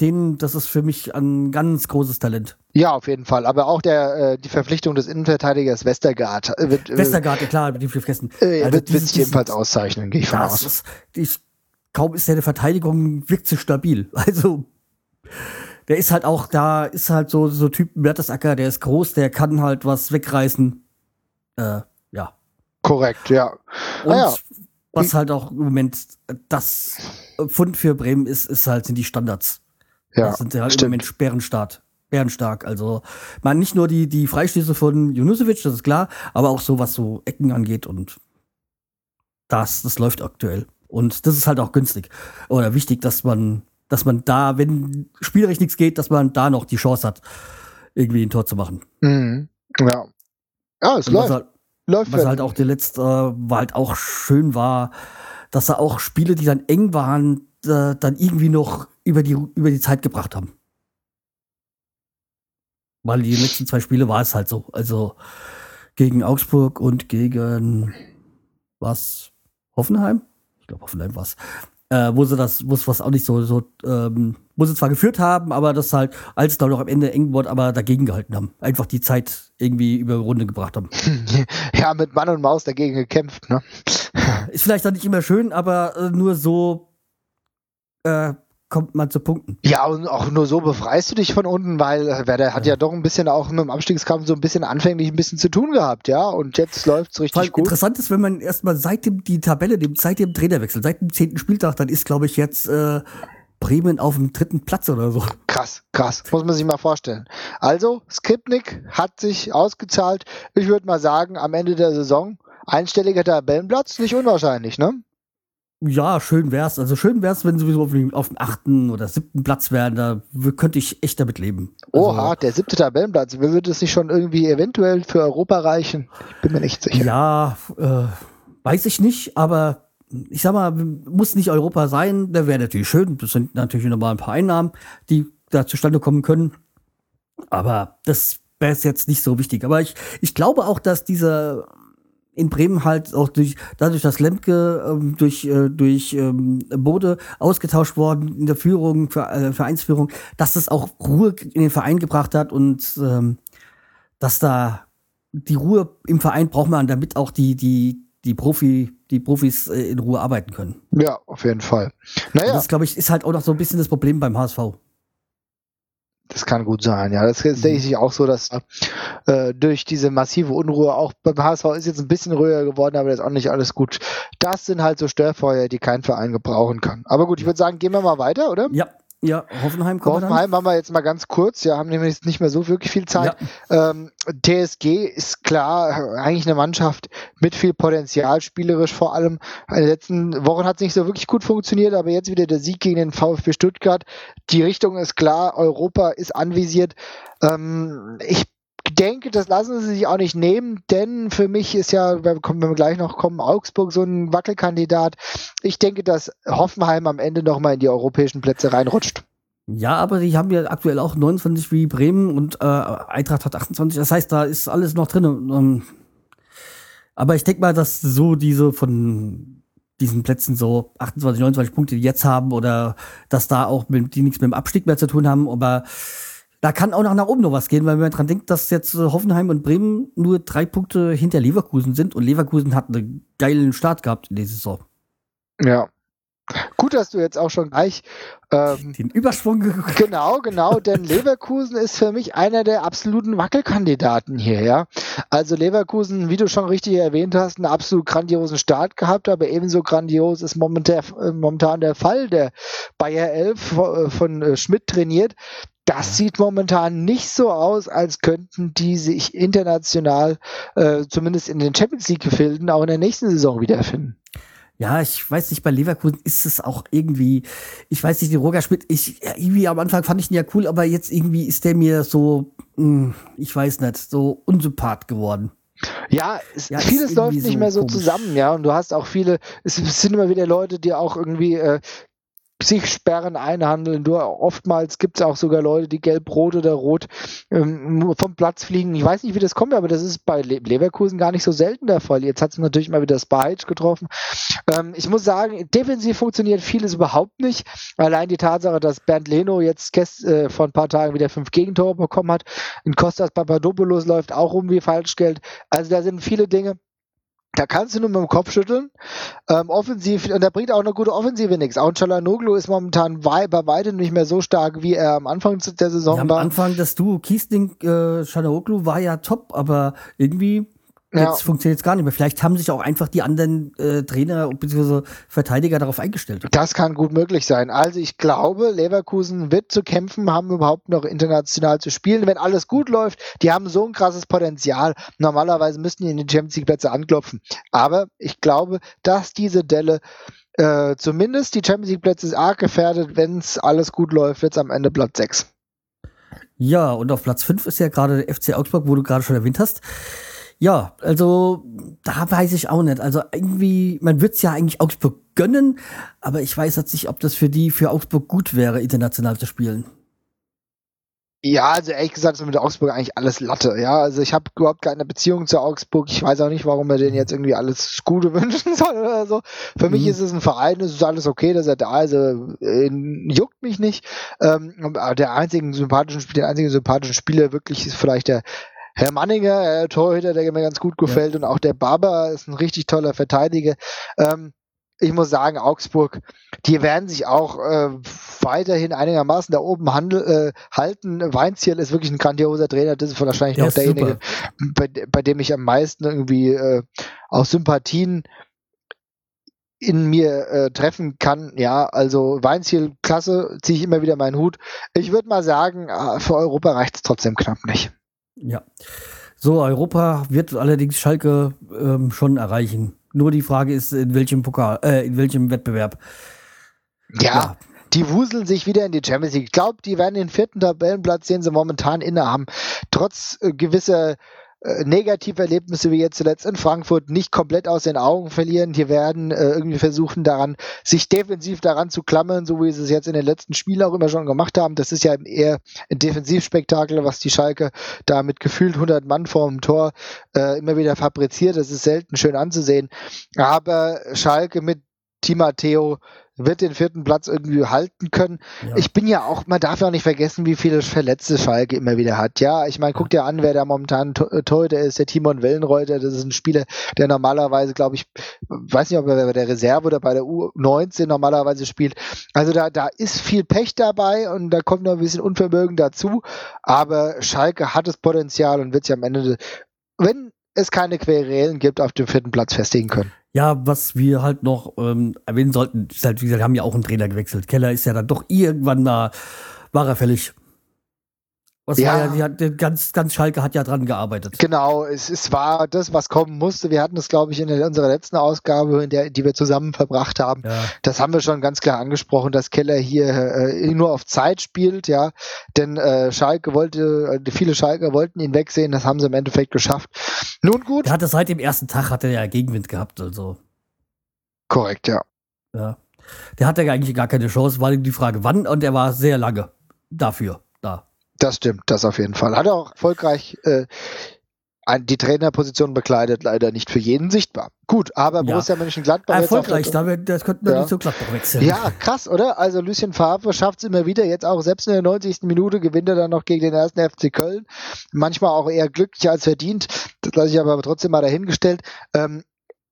Den, das ist für mich ein ganz großes Talent. Ja, auf jeden Fall. Aber auch der, äh, die Verpflichtung des Innenverteidigers Westergaard äh, wird. Äh, Westergaard, ja klar, mit dem vergessen. Äh, also wird, wird sich jedenfalls auszeichnen, gehe ich von aus. Ist, ich, kaum ist seine Verteidigung wirkt so stabil. Also der ist halt auch da, ist halt so so Typ Mertesacker, der ist groß, der kann halt was wegreißen. Äh, ja. Korrekt, ja. Und ah, ja. Was halt auch im Moment das Pfund für Bremen ist, ist halt, sind die Standards. Ja, das sind halt stimmt. im Moment Sperrenstark. Bärenstark. Also, man nicht nur die, die Freistöße von Junusovic, das ist klar, aber auch so, was so Ecken angeht und das, das läuft aktuell. Und das ist halt auch günstig oder wichtig, dass man, dass man da, wenn spielerisch nichts geht, dass man da noch die Chance hat, irgendwie ein Tor zu machen. Mhm. Ja. Ja, es läuft. Halt, Läuft Was halt auch der letzte äh, war halt auch schön war, dass er auch Spiele, die dann eng waren, dann irgendwie noch über die, über die Zeit gebracht haben. Weil die letzten zwei Spiele war es halt so. Also gegen Augsburg und gegen was? Hoffenheim? Ich glaube, Hoffenheim war es äh, wo sie das, wo es was auch nicht so, so ähm, wo sie zwar geführt haben, aber das halt, als es dann noch am Ende eng wurde, aber dagegen gehalten haben. Einfach die Zeit irgendwie über Runde gebracht haben. Ja, mit Mann und Maus dagegen gekämpft, ne? Ist vielleicht dann nicht immer schön, aber äh, nur so äh, kommt man zu Punkten. Ja, und auch nur so befreist du dich von unten, weil äh, Werder hat ja. ja doch ein bisschen auch mit dem Abstiegskampf so ein bisschen anfänglich ein bisschen zu tun gehabt, ja, und jetzt läuft es richtig gut. Interessant ist, wenn man erstmal seit dem, die Tabelle, dem, seit dem Trainerwechsel, seit dem zehnten Spieltag, dann ist, glaube ich, jetzt äh, Bremen auf dem dritten Platz oder so. Krass, krass. Muss man sich mal vorstellen. Also, Skripnik hat sich ausgezahlt. Ich würde mal sagen, am Ende der Saison einstelliger Tabellenplatz, nicht unwahrscheinlich, ne? Ja, schön wär's. Also schön wär's, wenn sowieso auf dem, auf dem achten oder siebten Platz wären. Da könnte ich echt damit leben. Also, Oha, der siebte Tabellenplatz. Würde es nicht schon irgendwie eventuell für Europa reichen? Ich bin mir nicht sicher. Ja, äh, weiß ich nicht, aber ich sag mal, muss nicht Europa sein. Der wäre natürlich schön. Das sind natürlich nochmal ein paar Einnahmen, die da zustande kommen können. Aber das wäre jetzt nicht so wichtig. Aber ich, ich glaube auch, dass dieser in Bremen halt auch durch dadurch, dass Lemke ähm, durch äh, durch ähm, Bode ausgetauscht worden in der Führung für äh, Vereinsführung, dass das auch Ruhe in den Verein gebracht hat und ähm, dass da die Ruhe im Verein braucht man, damit auch die die die Profi die Profis äh, in Ruhe arbeiten können. Ja, auf jeden Fall. Naja. das glaube ich ist halt auch noch so ein bisschen das Problem beim HSV. Das kann gut sein, ja. Das, das denke ich auch so, dass äh, durch diese massive Unruhe auch beim HSV ist jetzt ein bisschen ruhiger geworden, aber das ist auch nicht alles gut. Das sind halt so Störfeuer, die kein Verein gebrauchen kann. Aber gut, ich würde sagen, gehen wir mal weiter, oder? Ja. Ja, Hoffenheim kommen Hoffenheim haben wir jetzt mal ganz kurz, ja, haben nämlich nicht mehr so wirklich viel Zeit. Ja. Ähm, TSG ist klar eigentlich eine Mannschaft mit viel Potenzial, spielerisch vor allem. In den letzten Wochen hat es nicht so wirklich gut funktioniert, aber jetzt wieder der Sieg gegen den VfB Stuttgart. Die Richtung ist klar, Europa ist anvisiert. Ähm, ich denke, das lassen sie sich auch nicht nehmen, denn für mich ist ja, wenn wir gleich noch kommen, Augsburg so ein Wackelkandidat. Ich denke, dass Hoffenheim am Ende nochmal in die europäischen Plätze reinrutscht. Ja, aber die haben ja aktuell auch 29 wie Bremen und äh, Eintracht hat 28. Das heißt, da ist alles noch drin. Ähm, aber ich denke mal, dass so diese von diesen Plätzen so 28, 29 Punkte, die jetzt haben, oder dass da auch mit, die nichts mit dem Abstieg mehr zu tun haben, aber da kann auch noch nach oben noch was gehen, weil wenn man dran denkt, dass jetzt äh, Hoffenheim und Bremen nur drei Punkte hinter Leverkusen sind und Leverkusen hat einen geilen Start gehabt in der Saison. Ja. Gut, dass du jetzt auch schon gleich ähm, den Überschwung Genau, genau, denn Leverkusen ist für mich einer der absoluten Wackelkandidaten hier, ja. Also Leverkusen, wie du schon richtig erwähnt hast, einen absolut grandiosen Start gehabt, aber ebenso grandios ist momentan, äh, momentan der Fall. Der Bayer 11 äh, von, von Schmidt trainiert, das sieht momentan nicht so aus, als könnten die sich international, äh, zumindest in den Champions League-Gefilden, auch in der nächsten Saison wiederfinden. Ja, ich weiß nicht, bei Leverkusen ist es auch irgendwie, ich weiß nicht, die Roger Schmidt, ich, irgendwie am Anfang fand ich ihn ja cool, aber jetzt irgendwie ist der mir so, mh, hm, ich weiß nicht, so unsympath geworden. Ja, es, ja vieles läuft nicht so mehr so komisch. zusammen, ja. Und du hast auch viele, es sind immer wieder Leute, die auch irgendwie äh, sich Sperren einhandeln. Du, oftmals gibt es auch sogar Leute, die gelb-rot oder rot ähm, vom Platz fliegen. Ich weiß nicht, wie das kommt, aber das ist bei Le Leverkusen gar nicht so selten der Fall. Jetzt hat es natürlich mal wieder Spahic getroffen. Ähm, ich muss sagen, defensiv funktioniert vieles überhaupt nicht. Allein die Tatsache, dass Bernd Leno jetzt äh, vor ein paar Tagen wieder fünf Gegentore bekommen hat. In Kostas Papadopoulos läuft auch rum wie Falschgeld. Also da sind viele Dinge da kannst du nur mit dem Kopf schütteln. Ähm, offensiv, und da bringt auch eine gute Offensive nichts. Auch Chalanoglu ist momentan wei bei weitem nicht mehr so stark, wie er am Anfang der Saison ja, war. Am Anfang das Duo Kiesling äh, Chalanoglu war ja top, aber irgendwie ja. Jetzt funktioniert es gar nicht mehr. Vielleicht haben sich auch einfach die anderen äh, Trainer bzw. Verteidiger darauf eingestellt. Das kann gut möglich sein. Also ich glaube, Leverkusen wird zu kämpfen haben, überhaupt noch international zu spielen. Wenn alles gut läuft, die haben so ein krasses Potenzial. Normalerweise müssten die in den Champions League Plätze anklopfen. Aber ich glaube, dass diese Delle äh, zumindest die Champions League Plätze arg gefährdet. Wenn es alles gut läuft, wird es am Ende Platz 6. Ja, und auf Platz 5 ist ja gerade der FC Augsburg, wo du gerade schon erwähnt hast. Ja, also da weiß ich auch nicht. Also irgendwie, man würde es ja eigentlich Augsburg gönnen, aber ich weiß jetzt nicht, ob das für die, für Augsburg gut wäre, international zu spielen. Ja, also ehrlich gesagt ist mit Augsburg eigentlich alles Latte. Ja, also ich habe überhaupt keine Beziehung zu Augsburg. Ich weiß auch nicht, warum er denen jetzt irgendwie alles Gute wünschen soll oder so. Für mhm. mich ist es ein Verein, es ist alles okay, dass er da ist. Also, äh, juckt mich nicht. Ähm, der einzigen sympathischen, der einzige sympathische Spieler wirklich ist vielleicht der Herr Manninger, äh, Torhüter, der mir ganz gut gefällt, ja. und auch der Barber ist ein richtig toller Verteidiger. Ähm, ich muss sagen, Augsburg, die werden sich auch äh, weiterhin einigermaßen da oben handel, äh, halten. Weinziel ist wirklich ein grandioser Trainer. Das ist wahrscheinlich der noch derjenige, bei, bei, dem ich am meisten irgendwie äh, auch Sympathien in mir äh, treffen kann. Ja, also Weinziel, klasse, ziehe ich immer wieder meinen Hut. Ich würde mal sagen, äh, für Europa reicht es trotzdem knapp nicht. Ja. So, Europa wird allerdings Schalke ähm, schon erreichen. Nur die Frage ist, in welchem Pokal, äh, in welchem Wettbewerb. Ja, ja, die wuseln sich wieder in die Champions League. Ich glaube, die werden den vierten Tabellenplatz, den sie momentan innehaben, trotz äh, gewisser äh, Negativerlebnisse wie jetzt zuletzt in Frankfurt nicht komplett aus den Augen verlieren. Die werden äh, irgendwie versuchen daran, sich defensiv daran zu klammern, so wie sie es jetzt in den letzten Spielen auch immer schon gemacht haben. Das ist ja eher ein Defensivspektakel, was die Schalke da mit gefühlt 100 Mann vorm Tor äh, immer wieder fabriziert. Das ist selten schön anzusehen. Aber Schalke mit Timateo wird den vierten Platz irgendwie halten können. Ja. Ich bin ja auch, man darf ja auch nicht vergessen, wie viele Verletzte Schalke immer wieder hat. Ja, ich meine, guck dir an, wer da momentan Torhüter ist, der Timon Wellenreuter, das ist ein Spieler, der normalerweise, glaube ich, weiß nicht, ob er bei der Reserve oder bei der U19 normalerweise spielt. Also da, da ist viel Pech dabei und da kommt noch ein bisschen Unvermögen dazu, aber Schalke hat das Potenzial und wird sich am Ende, wenn es keine Querelen gibt, auf dem vierten Platz festigen können. Ja, was wir halt noch ähm, erwähnen sollten, ist halt, wie gesagt, haben ja auch einen Trainer gewechselt. Keller ist ja dann doch irgendwann mal, war er fällig. Was ja. ja, hat, ganz, ganz Schalke hat ja dran gearbeitet. Genau, es, es war das, was kommen musste. Wir hatten es, glaube ich, in unserer letzten Ausgabe, in der, die wir zusammen verbracht haben. Ja. Das haben wir schon ganz klar angesprochen, dass Keller hier äh, nur auf Zeit spielt, ja. Denn äh, Schalke wollte, äh, viele Schalke wollten ihn wegsehen, das haben sie im Endeffekt geschafft. Nun gut. Er hatte seit dem ersten Tag hat er ja Gegenwind gehabt, also. Korrekt, ja. Ja. Der hatte eigentlich gar keine Chance, war die Frage, wann, und er war sehr lange dafür da. Das stimmt, das auf jeden Fall. Hat er auch erfolgreich äh, die Trainerposition bekleidet, leider nicht für jeden sichtbar. Gut, aber ja. Borussia Mönchengladbach erfolgreich, damit das könnten wir ja. nicht so Gladbach wechseln. Ja, krass, oder? Also Lucien Favre schafft es immer wieder, jetzt auch selbst in der 90. Minute gewinnt er dann noch gegen den ersten FC Köln. Manchmal auch eher glücklich als verdient. Das lasse ich aber trotzdem mal dahingestellt. Ähm,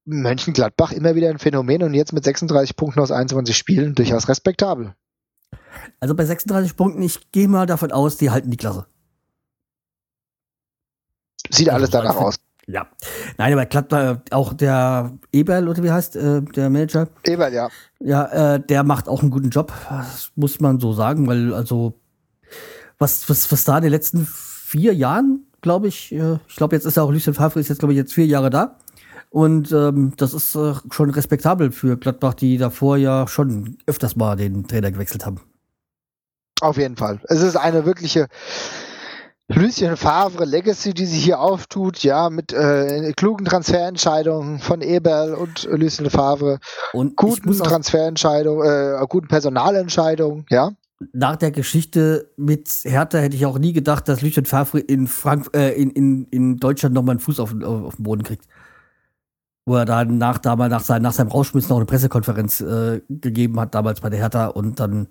Mönchengladbach immer wieder ein Phänomen und jetzt mit 36 Punkten aus 21 Spielen durchaus respektabel. Also bei 36 Punkten, ich gehe mal davon aus, die halten die Klasse. Sieht alles danach aus. Ja. Nein, aber klappt da auch der Eberl, oder wie heißt äh, der Manager? Eberl, ja. Ja, äh, der macht auch einen guten Job. Das muss man so sagen, weil also was, was, was da in den letzten vier Jahren, glaube ich, äh, ich glaube, jetzt ist ja auch Lucien Favre ist jetzt, glaube ich, jetzt vier Jahre da. Und ähm, das ist äh, schon respektabel für Gladbach, die davor ja schon öfters mal den Trainer gewechselt haben. Auf jeden Fall. Es ist eine wirkliche Lucien Favre Legacy, die sich hier auftut, ja, mit äh, klugen Transferentscheidungen von Eberl und Lucien Favre. Und guten Transferentscheidungen, äh, guten Personalentscheidungen, ja. Nach der Geschichte mit Hertha hätte ich auch nie gedacht, dass Lucien Favre in, Frank äh, in, in, in Deutschland nochmal einen Fuß auf, auf, den Boden kriegt. Wo er dann nach, damals, nach, sein, nach seinem Rausschmiss noch eine Pressekonferenz äh, gegeben hat, damals bei der Hertha und dann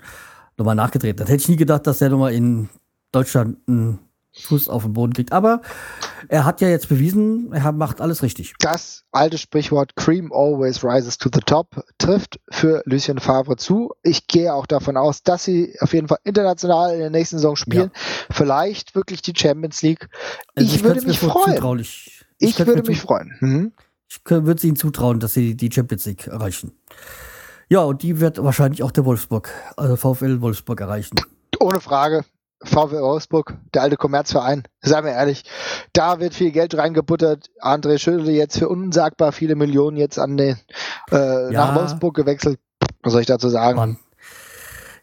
nochmal nachgedreht. Das hätte ich nie gedacht, dass der nochmal in Deutschland einen Fuß auf den Boden kriegt. Aber er hat ja jetzt bewiesen, er macht alles richtig. Das alte Sprichwort Cream always rises to the top trifft für Lucien Favre zu. Ich gehe auch davon aus, dass sie auf jeden Fall international in der nächsten Saison spielen. Ja. Vielleicht wirklich die Champions League. Also ich, ich würde mich freuen. Ich, ich würde mich freuen. Mhm. Ich würde es ihnen zutrauen, dass sie die Champions League erreichen. Ja, und die wird wahrscheinlich auch der Wolfsburg, also VfL Wolfsburg erreichen. Ohne Frage. VfL Wolfsburg, der alte Kommerzverein, seien wir ehrlich, da wird viel Geld reingebuttert. André Schödel jetzt für unsagbar viele Millionen jetzt an den äh, ja. nach Wolfsburg gewechselt. Was soll ich dazu sagen? Mann.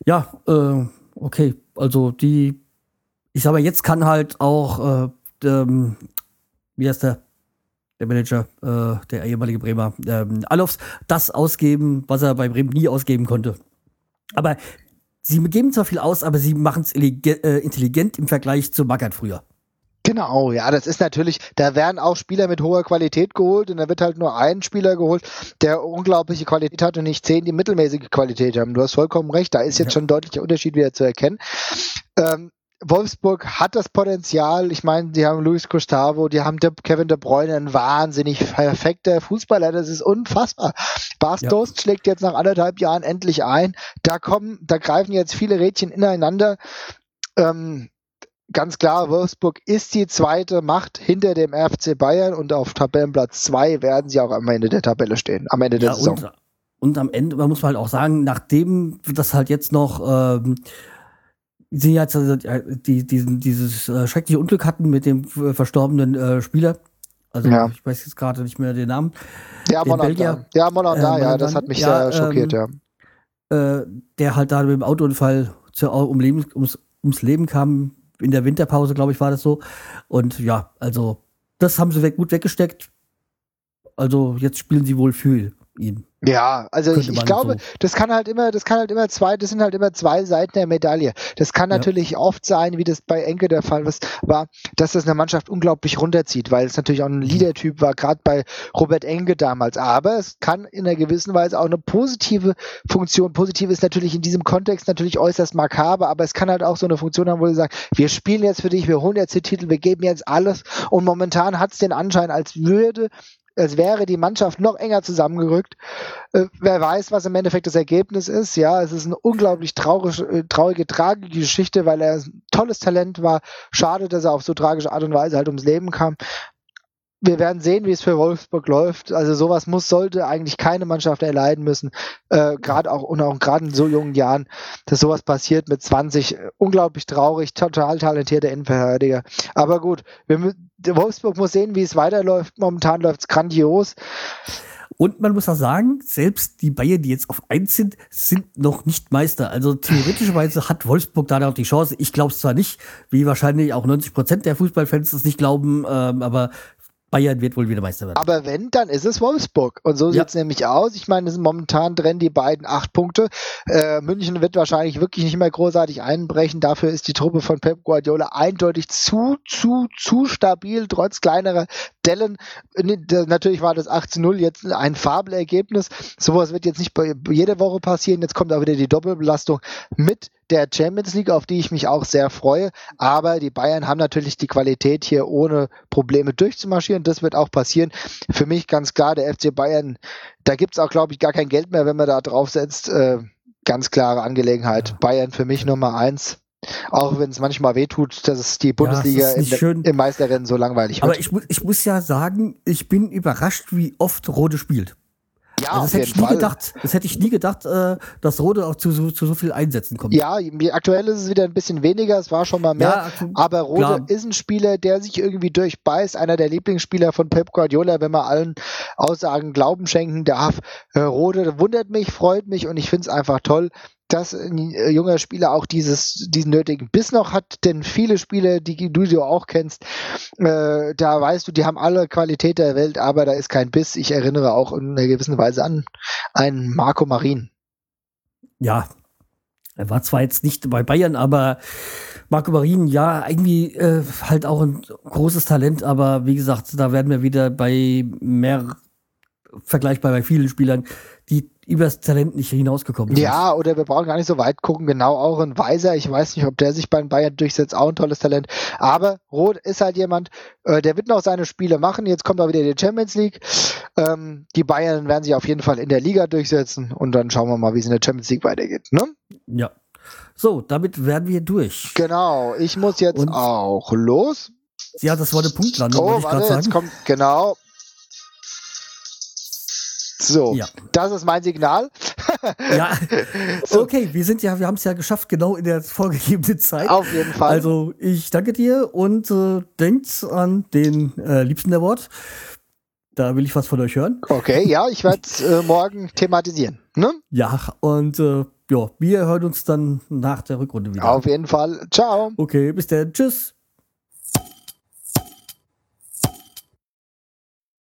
Ja, äh, okay. Also die, ich sag mal, jetzt kann halt auch, äh, ähm, wie heißt der? Der Manager, äh, der ehemalige Bremer, ähm, Alofs, das ausgeben, was er bei Bremen nie ausgeben konnte. Aber sie geben zwar viel aus, aber sie machen es äh, intelligent im Vergleich zu Magath früher. Genau, ja, das ist natürlich, da werden auch Spieler mit hoher Qualität geholt und da wird halt nur ein Spieler geholt, der unglaubliche Qualität hat und nicht zehn, die mittelmäßige Qualität haben. Du hast vollkommen recht, da ist jetzt ja. schon ein deutlicher Unterschied wieder zu erkennen. Ähm, Wolfsburg hat das Potenzial. Ich meine, die haben Luis Gustavo, die haben Kevin De Bruyne, ein wahnsinnig perfekter Fußballer. Das ist unfassbar. Bas ja. Dost schlägt jetzt nach anderthalb Jahren endlich ein. Da kommen, da greifen jetzt viele Rädchen ineinander. Ähm, ganz klar, Wolfsburg ist die zweite Macht hinter dem FC Bayern und auf Tabellenplatz zwei werden sie auch am Ende der Tabelle stehen, am Ende der ja, Saison. Und am Ende, man muss halt auch sagen, nachdem das halt jetzt noch ähm, sie jetzt also, die, diesen, dieses äh, schreckliche Unglück hatten mit dem äh, verstorbenen äh, Spieler. Also ja. ich weiß jetzt gerade nicht mehr den Namen. Ja, Monanda. Ja, Monanda, äh, ja, das hat mich ja, sehr schockiert, ähm, ja. Äh, der halt da mit dem Autounfall zu, um Leben, ums, ums Leben kam, in der Winterpause, glaube ich, war das so. Und ja, also das haben sie weg, gut weggesteckt. Also jetzt spielen sie wohl für ihn. Ja, also ich, ich glaube, so. das kann halt immer, das kann halt immer zwei, das sind halt immer zwei Seiten der Medaille. Das kann natürlich ja. oft sein, wie das bei Enke der Fall war, dass das eine Mannschaft unglaublich runterzieht, weil es natürlich auch ein mhm. Leader-Typ war, gerade bei Robert Enke damals. Aber es kann in einer gewissen Weise auch eine positive Funktion, positiv ist natürlich in diesem Kontext natürlich äußerst makaber, aber es kann halt auch so eine Funktion haben, wo sie sagen, wir spielen jetzt für dich, wir holen jetzt den Titel, wir geben jetzt alles und momentan hat es den Anschein, als würde als wäre die Mannschaft noch enger zusammengerückt. Äh, wer weiß, was im Endeffekt das Ergebnis ist. Ja, es ist eine unglaublich traurig, äh, traurige, tragische Geschichte, weil er ein tolles Talent war. Schade, dass er auf so tragische Art und Weise halt ums Leben kam wir werden sehen, wie es für Wolfsburg läuft. Also sowas muss, sollte eigentlich keine Mannschaft erleiden müssen. Äh, gerade auch und auch gerade in so jungen Jahren, dass sowas passiert mit 20. Unglaublich traurig, total talentierter Innenverteidiger. Aber gut, wir, Wolfsburg muss sehen, wie es weiterläuft. Momentan läuft es grandios. Und man muss auch sagen, selbst die Bayern, die jetzt auf 1 sind, sind noch nicht Meister. Also theoretischerweise hat Wolfsburg da noch die Chance. Ich glaube es zwar nicht, wie wahrscheinlich auch 90 Prozent der Fußballfans es nicht glauben, ähm, aber Bayern wird wohl wieder Meister werden. Aber wenn, dann ist es Wolfsburg. Und so ja. sieht es nämlich aus. Ich meine, es sind momentan trennen die beiden acht Punkte. Äh, München wird wahrscheinlich wirklich nicht mehr großartig einbrechen. Dafür ist die Truppe von Pep Guardiola eindeutig zu, zu, zu stabil, trotz kleinerer Dellen. Natürlich war das 18-0 jetzt ein Fabelergebnis. Sowas wird jetzt nicht jede Woche passieren. Jetzt kommt auch wieder die Doppelbelastung mit der Champions League, auf die ich mich auch sehr freue. Aber die Bayern haben natürlich die Qualität, hier ohne Probleme durchzumarschieren. Das wird auch passieren. Für mich ganz klar, der FC Bayern, da gibt es auch, glaube ich, gar kein Geld mehr, wenn man da draufsetzt. Äh, ganz klare Angelegenheit. Bayern für mich Nummer eins. Auch wenn es manchmal wehtut, dass es die Bundesliga ja, im, im Meisterrennen so langweilig wird. Aber ich, ich muss ja sagen, ich bin überrascht, wie oft Rode spielt. Ja, also das hätte ich nie Fall. gedacht. Das hätte ich nie gedacht, äh, dass Rode auch zu, zu, zu, so viel Einsätzen kommt. Ja, aktuell ist es wieder ein bisschen weniger. Es war schon mal mehr. Ja, aber Rode klar. ist ein Spieler, der sich irgendwie durchbeißt. Einer der Lieblingsspieler von Pep Guardiola, wenn man allen Aussagen Glauben schenken darf. Äh, Rode wundert mich, freut mich und ich finde es einfach toll, dass ein äh, junger Spieler auch dieses, diesen nötigen Biss noch hat, denn viele Spieler, die du ja auch kennst, äh, da weißt du, die haben alle Qualität der Welt, aber da ist kein Biss. Ich erinnere auch in einer gewissen Weise an einen Marco Marin. Ja, er war zwar jetzt nicht bei Bayern, aber Marco Marin, ja, irgendwie äh, halt auch ein großes Talent, aber wie gesagt, da werden wir wieder bei mehr vergleichbar bei vielen Spielern, übers Talent nicht hinausgekommen sind. Ja, oder wir brauchen gar nicht so weit gucken. Genau auch ein Weiser. Ich weiß nicht, ob der sich bei den Bayern durchsetzt. Auch ein tolles Talent. Aber Roth ist halt jemand, äh, der wird noch seine Spiele machen. Jetzt kommt auch wieder die Champions League. Ähm, die Bayern werden sich auf jeden Fall in der Liga durchsetzen. Und dann schauen wir mal, wie es in der Champions League weitergeht. Ne? Ja. So, damit werden wir durch. Genau. Ich muss jetzt Und auch los. Ja, das war eine Punktlandung, oh, ich warte, sagen. Jetzt kommt, genau. So, ja. das ist mein Signal. ja, so. okay, wir sind ja, wir haben es ja geschafft, genau in der vorgegebenen Zeit. Auf jeden Fall. Also ich danke dir und äh, denkt an den äh, Liebsten der Wort. Da will ich was von euch hören. Okay, ja, ich werde es äh, morgen thematisieren. Ne? Ja, und äh, ja, wir hören uns dann nach der Rückrunde wieder. Auf jeden Fall. Ciao. Okay, bis dann. Tschüss.